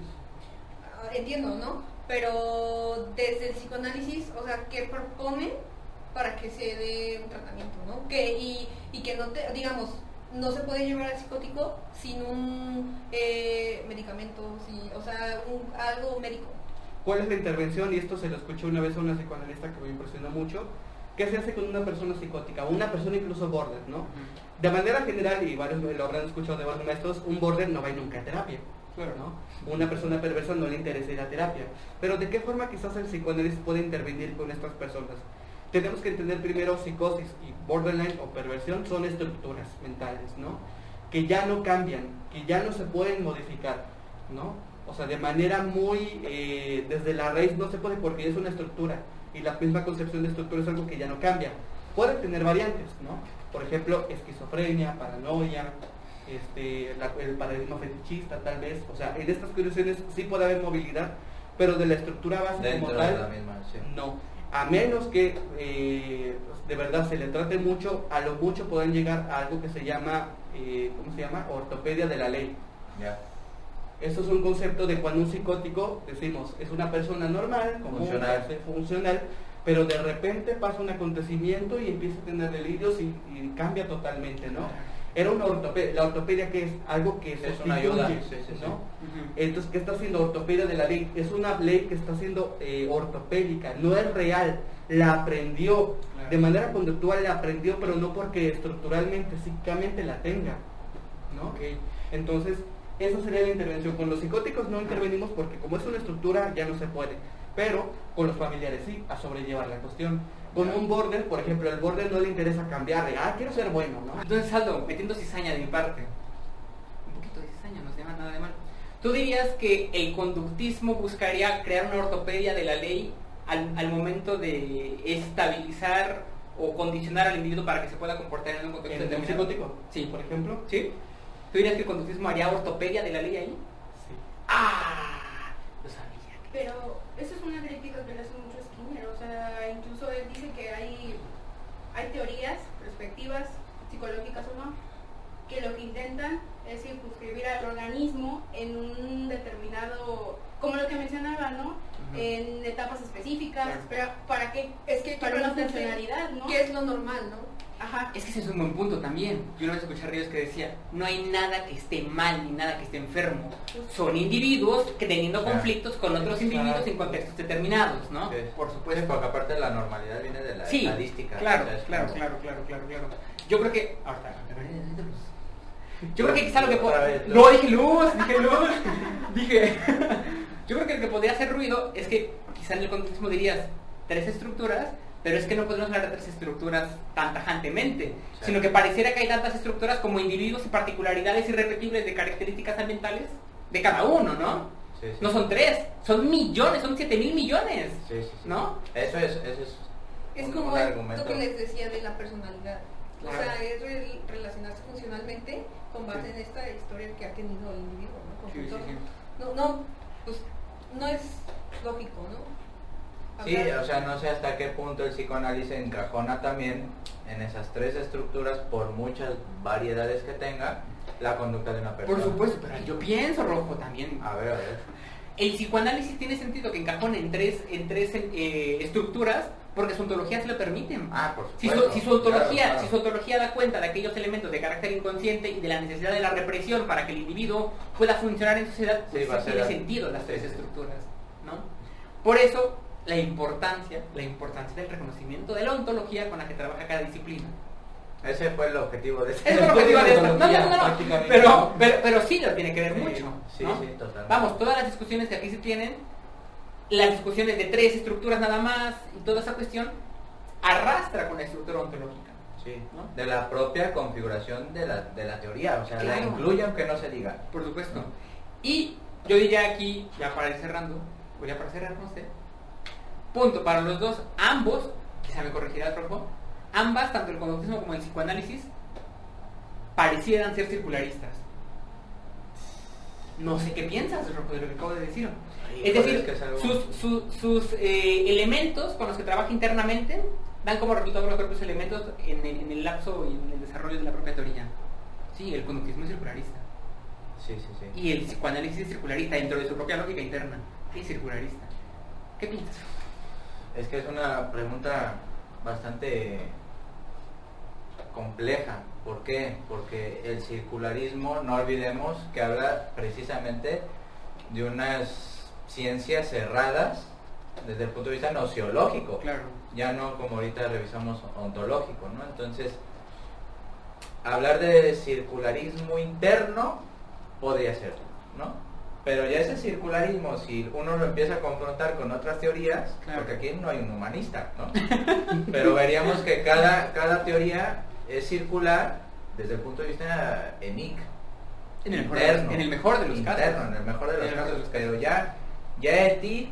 Ah, Entiendo, ¿no? Pero desde el psicoanálisis, o sea, ¿qué proponen para que se dé un tratamiento, ¿no? Que, y, y que no te, digamos, no se puede llevar al psicótico sin un eh, medicamento, sin- o sea, un- algo médico. ¿Cuál es la intervención? Y esto se lo escuché una vez a una psicoanalista que me impresionó mucho. ¿Qué se hace con una persona psicótica? Una persona incluso border, ¿no? De manera general, y varios lo habrán escuchado de varios maestros, un border no va nunca a terapia. Claro. ¿no? Una persona perversa no le interesa ir a terapia. Pero ¿de qué forma quizás el psicoanálisis puede intervenir con estas personas? Tenemos que entender primero psicosis y borderline o perversión son estructuras mentales, ¿no? Que ya no cambian, que ya no se pueden modificar, ¿no? O sea, de manera muy, eh, desde la raíz no se puede porque es una estructura y la misma concepción de estructura es algo que ya no cambia. Pueden tener variantes, ¿no? Por ejemplo, esquizofrenia, paranoia, este, la- el paradigma fetichista tal vez, o sea, en estas condiciones sí puede haber movilidad, pero de la estructura base Dentro como de tal, la misma, sí. no. A menos que eh, de verdad se le trate mucho, a lo mucho pueden llegar a algo que se llama, eh, ¿cómo se llama? Ortopedia de la ley. Ya. Eso es un concepto de cuando un psicótico, decimos, es una persona normal, común, Funcional. funcional, pero de repente pasa un acontecimiento y empieza a tener delirios y, y cambia totalmente, ¿no? Era una ortopedia, la ortopedia que es algo que Es una ayuda, sí, sí. ¿no? Ujú. Entonces, ¿qué está haciendo ortopedia de la ley? Es una ley que está siendo eh, ortopédica, no es real, la aprendió, Claro. de manera conductual la aprendió, pero no porque estructuralmente, psíquicamente la tenga, ¿no? Entonces, esa sería la intervención. Con los psicóticos no intervenimos porque como es una estructura ya no se puede, pero con los familiares sí, a sobrellevar la cuestión. Con un border, por ejemplo, el border no le interesa cambiar de, ah, quiero ser bueno, ¿no? Entonces, Aldo, metiendo cizaña de mi parte, un poquito de cizaña, no se llama nada de mal. ¿Tú dirías que el conductismo buscaría crear una ortopedia de la ley al, al momento de estabilizar o condicionar al individuo para que se pueda comportar en un contexto En un determinado? psicótico, Sí. por ejemplo. ¿Sí? ¿Tú dirías que el conductismo haría ortopedia de la ley ahí? Sí. ¡Ah! Lo sabía. Pero eso es una crítica que le hace mucho Skinner, o sea, incluso él dice que hay, hay teorías, perspectivas, psicológicas o no, que lo que intentan es circunscribir al organismo en un determinado, como lo que mencionaba, ¿no? En etapas específicas, Claro. pero ¿para qué? Es que que para una funcionalidad, ¿no? ¿Qué es lo normal, no? Ajá. Es que ese es un buen punto también. Yo una vez escuché a Ríos que decía, no hay nada que esté mal ni nada que esté enfermo. Son individuos que teniendo Claro. conflictos con otros individuos en contextos determinados, ¿no? Sí. Por Pues supuesto. porque aparte la normalidad viene de la Sí, estadística. claro, o sea, es claro, como- claro, claro, claro, claro. Yo creo que... Ahorita, yo creo que quizá lo que... vez, No, dije luz, dije luz, dije... Yo creo que lo que podría hacer ruido es que quizá en el contexto dirías tres estructuras, pero es que no podemos hablar de tres estructuras tan tajantemente, Sí. sino que pareciera que hay tantas estructuras como individuos y particularidades irrepetibles de características ambientales de cada uno, ¿no? Sí, sí. No son tres, son millones, son siete mil millones, Sí, sí, sí. ¿no? Eso es, eso es, Es un, como un esto argumento. que les decía de la personalidad. Claro. O sea, es re- relacionarse funcionalmente con base Sí. en esta historia que ha tenido el individuo, ¿no? Con Sí, su sí, entorno. sí. No, no, pues no es lógico, ¿no? Sí, o sea, no sé hasta qué punto el psicoanálisis encajona también en esas tres estructuras, por muchas variedades que tenga, la conducta de una persona. Por supuesto, pero yo pienso, Rojo, también. A ver, a ver. El psicoanálisis tiene sentido que encajone en tres, en tres eh, estructuras porque su ontología se lo permiten. Ah, por Si supuesto. su, si su ontología, Claro, claro. si su ontología da cuenta de aquellos elementos de carácter inconsciente y de la necesidad de la represión para que el individuo pueda funcionar en sociedad, Sí, pues a ser tiene sentido las tres sí. estructuras, ¿no? Por eso la importancia, la importancia del reconocimiento de la ontología con la que trabaja cada disciplina. Ese fue el objetivo de este Es el objetivo de esto. No. Pero, pero, pero sí lo tiene que ver Sí, mucho. sí, totalmente. Vamos, todas las discusiones que aquí se tienen, las discusiones de tres estructuras nada más y toda esa cuestión arrastra con la estructura ontológica. Sí, de la propia configuración de la, de la teoría, o sea, la incluye aunque no se diga. Por supuesto. Y yo diría aquí, ya para ir cerrando, voy a para cerrar, no sé. Punto, para los dos, ambos, quizá me corregirá el rojo, ambas, tanto el conductismo como el psicoanálisis, parecieran ser circularistas. No sé qué piensas, Rojo, de lo que acabo de decir. Es decir, es que es algo- sus, su- sus eh, elementos con los que trabaja internamente dan como resultado los propios elementos en el, en el lapso y en el desarrollo de la propia teoría. Sí, el conductismo es circularista. Sí, sí, sí. Y el psicoanálisis es circularista dentro de su propia lógica interna. Es circularista. ¿Qué piensas? Es que es una pregunta bastante compleja. ¿Por qué? Porque el circularismo, no olvidemos que habla precisamente de unas ciencias cerradas desde el punto de vista nociológico. Claro. Ya no como ahorita revisamos ontológico, ¿no? Entonces, hablar de circularismo interno podría ser, ¿no? Pero ya ese circularismo, si uno lo empieza a confrontar con otras teorías, Claro. porque aquí no hay un humanista, ¿no? Pero veríamos que cada, cada teoría es circular desde el punto de vista ENIC. En el mejor, interno, en el mejor de los interno, casos. en el mejor de los el mejor casos. Pero ya, ya ETIC,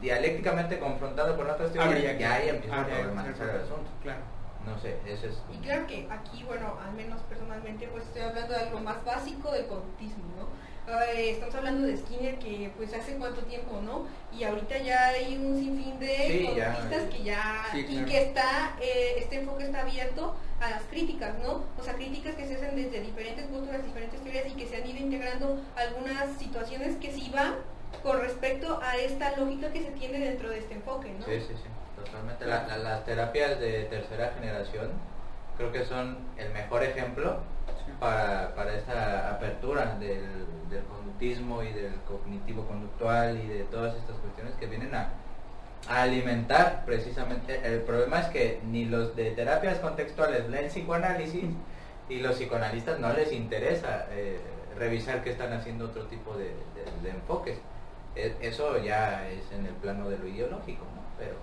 dialécticamente confrontado con otras teorías, Habría ya ahí empieza a problematizar el asunto. Claro. No sé, ese es... Y claro que aquí, bueno, al menos personalmente, pues estoy hablando de algo más básico del conductismo, ¿no? Eh, estamos hablando de Skinner que pues hace cuánto tiempo, ¿no? Y ahorita ya hay un sinfín de Sí, ya, que ya, sí, y que está, eh, este enfoque está abierto a las críticas, ¿no? O sea, críticas que se hacen desde diferentes posturas, diferentes teorías y que se han ido integrando algunas situaciones que sí van con respecto a esta lógica que se tiene dentro de este enfoque, ¿no? Sí, sí, sí, totalmente. La- la- las terapias de tercera generación creo que son el mejor ejemplo. Para, para esta apertura del, del conductismo y del cognitivo conductual y de todas estas cuestiones que vienen a, a alimentar precisamente. El problema es que ni los de terapias contextuales leen psicoanálisis y los psicoanalistas no les interesa eh, revisar que están haciendo otro tipo de, de- de enfoques. E- Eso ya es en el plano de lo ideológico, ¿no? Pero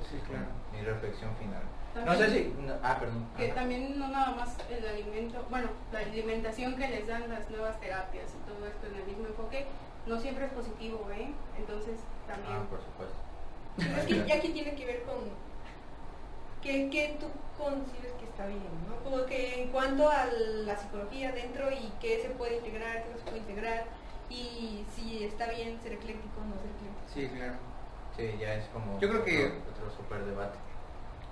esa Sí, es claro. mi reflexión final. No sé si... no- ah, perdón. que Ajá. también no nada más el alimento, bueno, la alimentación que les dan las nuevas terapias y todo esto en el mismo enfoque, no siempre es positivo, ¿eh? Entonces también... Ah, por supuesto. Pero es que ya aquí tiene que ver con qué, qué tú concibes que está bien, ¿no? Como que en cuanto a la psicología dentro y qué se puede integrar, qué no se puede integrar, y si está bien ser ecléctico o no ser ecléctico. Sí, claro. Sí, ya es como Yo creo que- otro, otro super debate.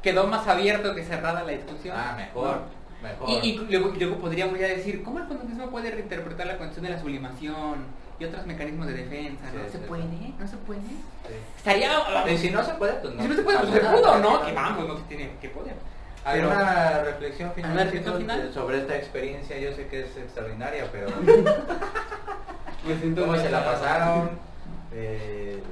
Quedó más abierto que cerrada la discusión. Ah, mejor, ¿no? mejor. Y, y luego, luego podríamos ya decir, ¿cómo el conductismo puede reinterpretar la cuestión de la sublimación y otros mecanismos de defensa? ¿No Sí, se sí, puede? ¿No se puede? Estaría... Y si no se puede, pues no. Si no se puede, pues se pudo, ¿no? Que vamos, no se tiene que poder. ¿Alguna reflexión final, ¿Alguna reflexión final? sobre esta experiencia? Yo sé que es extraordinaria, pero Me siento ¿cómo se la pasaron? Eh,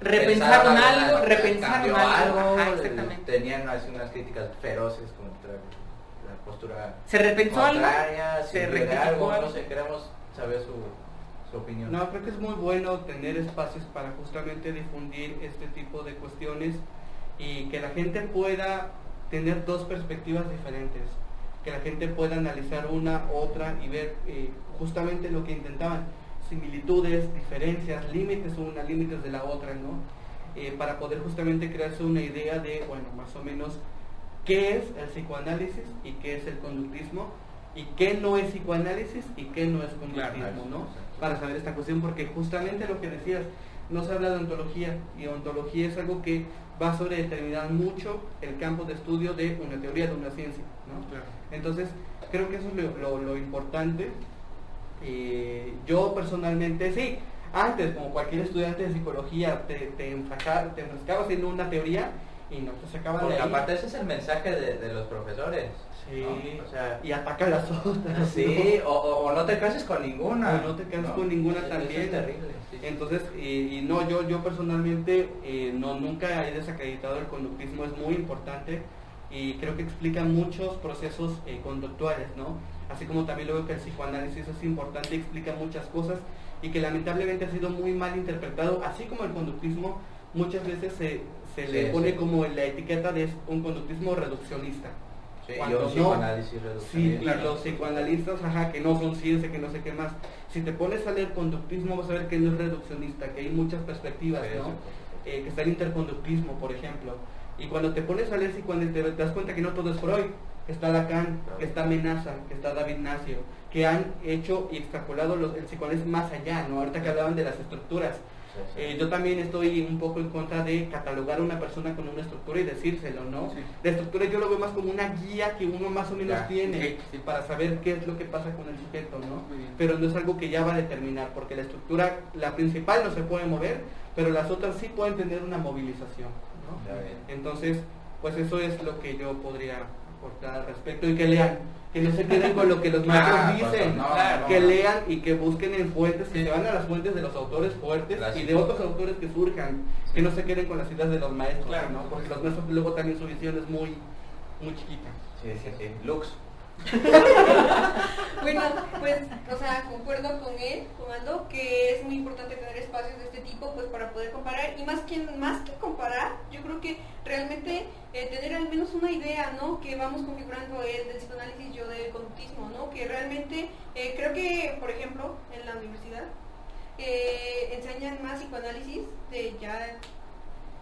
Repensaron pensaron algo, repensaron algo, ajá, eh, exactamente. Tenían así unas críticas feroces contra la postura ¿Se repensó algo? contraria, ¿Se algo, algo? no sé, queremos saber su, su opinión. No, creo que es muy bueno tener espacios para justamente difundir este tipo de cuestiones y que la gente pueda tener dos perspectivas diferentes, que la gente pueda analizar una, otra y ver eh, justamente lo que intentaban, similitudes, diferencias, límites una, límites de la otra, ¿no? Eh, para poder justamente crearse una idea de, bueno, más o menos qué es el psicoanálisis y qué es el conductismo y qué no es psicoanálisis y qué no es conductismo, ¿no? Para saber esta cuestión, porque justamente lo que decías, no se habla de ontología y ontología es algo que va a sobre determinar mucho el campo de estudio de una teoría, de una ciencia, ¿no? Entonces, creo que eso es lo, lo- lo importante. Eh, yo personalmente, sí, antes, como cualquier estudiante de psicología, te, te, enfraca- te enfrascabas en una teoría y no te sacaban Porque de ahí. aparte ese es el mensaje de, de los profesores. Sí, ¿no? O sea, y ataca las otras. sí, ¿no? o, o- no te cases con ninguna. O no te cases con ninguna también. Es terrible. sí, sí. Entonces, y, y no, yo, yo personalmente eh, no, nunca he desacreditado el conductismo, es muy importante y creo que explica muchos procesos eh, conductuales, ¿no? Así como también luego que el psicoanálisis es importante, explica muchas cosas y que lamentablemente ha sido muy mal interpretado, así como el conductismo muchas veces se, se le pone sí. como la etiqueta de un conductismo reduccionista. Sí, cuando no- psicoanálisis Sí, y los psicoanalistas, ajá, que no son ciencia, que no sé qué más. Si te pones a leer conductismo vas a ver que no es reduccionista, que hay muchas perspectivas, ¿no? Eh, que está el interconductismo, por ejemplo. Y cuando te pones a leer psicoanálisis te, das cuenta que no todo es Freud, está Lacan, Claro. que está Menaza, que está David Nacio, que han hecho y extrapolado los, el psicoanálisis más allá, ¿no? Ahorita que hablaban de las estructuras. Sí, sí. Eh, yo también estoy un poco en contra de catalogar a una persona con una estructura y decírselo, ¿no? Sí. La estructura yo lo veo más como una guía que uno más o menos Ya, tiene para saber qué es lo que pasa con el sujeto, ¿no? Pero no es algo que ya va a determinar, porque la estructura, la principal no se puede mover, pero las otras sí pueden tener una movilización, ¿no? Entonces, pues eso es lo que yo podría aportar al respecto y que lean, que no se queden con lo que los maestros Ah, dicen, pues, no, Claro. que lean y que busquen en fuentes, que se van a las fuentes de los autores fuertes y de otros autores que surjan, que no se queden con las ideas de los maestros, Claro. ¿no? Porque los maestros luego también su visión es muy, muy chiquita. Sí, sí, sí. Lux. Bueno, pues, o sea, concuerdo con él, con Aldo, que es muy importante tener espacios de este tipo, pues, para poder comparar, y más que, más que comparar, yo creo que realmente eh, tener al menos una idea, ¿no? Que vamos configurando él del psicoanálisis, yo del conductismo, ¿no? Que realmente, eh, creo que, por ejemplo, en la universidad, eh, enseñan más psicoanálisis, de ya,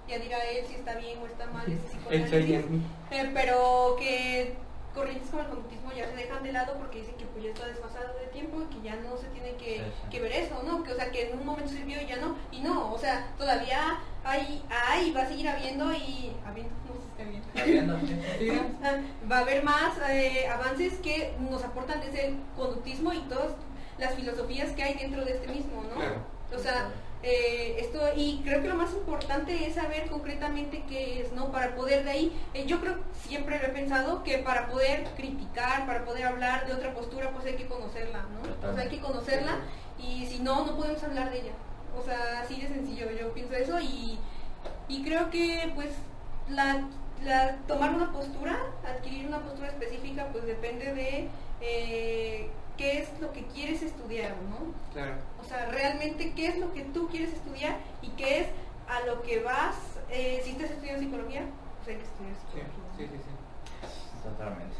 ya dirá él si está bien o está mal ese psicoanálisis. Eh, pero que corrientes como el conductismo ya se dejan de lado porque dicen que pues ya está desfasado de tiempo y que ya no se tiene que, que ver eso, ¿no? Que, o sea, que en un momento sirvió y ya no. Y no, o sea, todavía hay, hay va a seguir habiendo y... Habiendo, no sé si está. Ah, va a haber más eh, avances que nos aportan desde el conductismo y todas las filosofías que hay dentro de este mismo, ¿no? Claro. O sea, eh, esto y creo que lo más importante es saber concretamente qué es, ¿no? Para poder de ahí, eh, yo creo siempre lo he pensado que para poder criticar, para poder hablar de otra postura, pues hay que conocerla, ¿no? O sea, hay que conocerla y si no, no podemos hablar de ella. O sea, así de sencillo, yo pienso eso y, y creo que pues la, la- tomar una postura, adquirir una postura específica, pues depende de eh, qué es lo que quieres estudiar, ¿no? Claro. O sea, realmente qué es lo que tú quieres estudiar y qué es a lo que vas, eh, si estás estudiando psicología, pues hay que estudiar Sí, psicología. sí, sí. sí. Totalmente.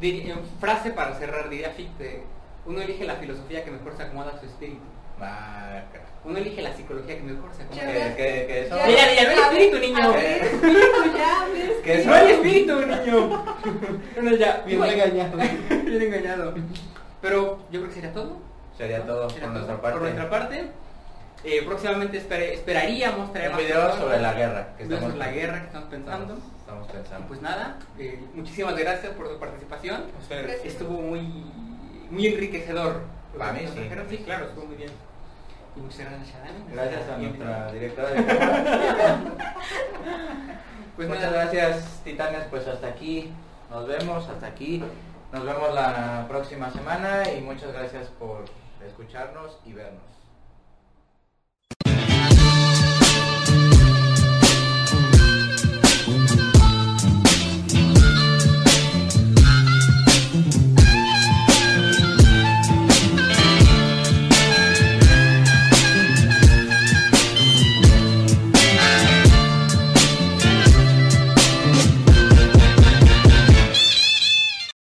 Diri- en frase para cerrar, diría Fichte, uno elige la filosofía que mejor se acomoda a su espíritu. Marca. Uno elige la psicología que mejor se acomoda Que, ves. que, que eso. Ya ve el espíritu, niño. ver, espíritu, ya ves. Que No el espíritu, niño. Bueno, ya. Bien Uy, regañado. Bien engañado. Pero yo creo que sería todo. Sería todo Sería por todo nuestra parte. Por nuestra parte. Eh, próximamente espere- esperaríamos traer Un más video sobre la guerra. Que estamos sobre la guerra que estamos pensando. Estamos, pensando. pues nada, eh, muchísimas gracias por tu participación. Estuvo muy, muy enriquecedor. Para mí sí. trajeron, Sí, claro, estuvo muy bien. Y muchas gracias, Shadami. Gracias a nuestra directora de. Pues Muchas nada. gracias, titanes. Pues hasta aquí. Nos vemos, hasta aquí. Nos vemos la próxima semana y muchas gracias por escucharnos y vernos.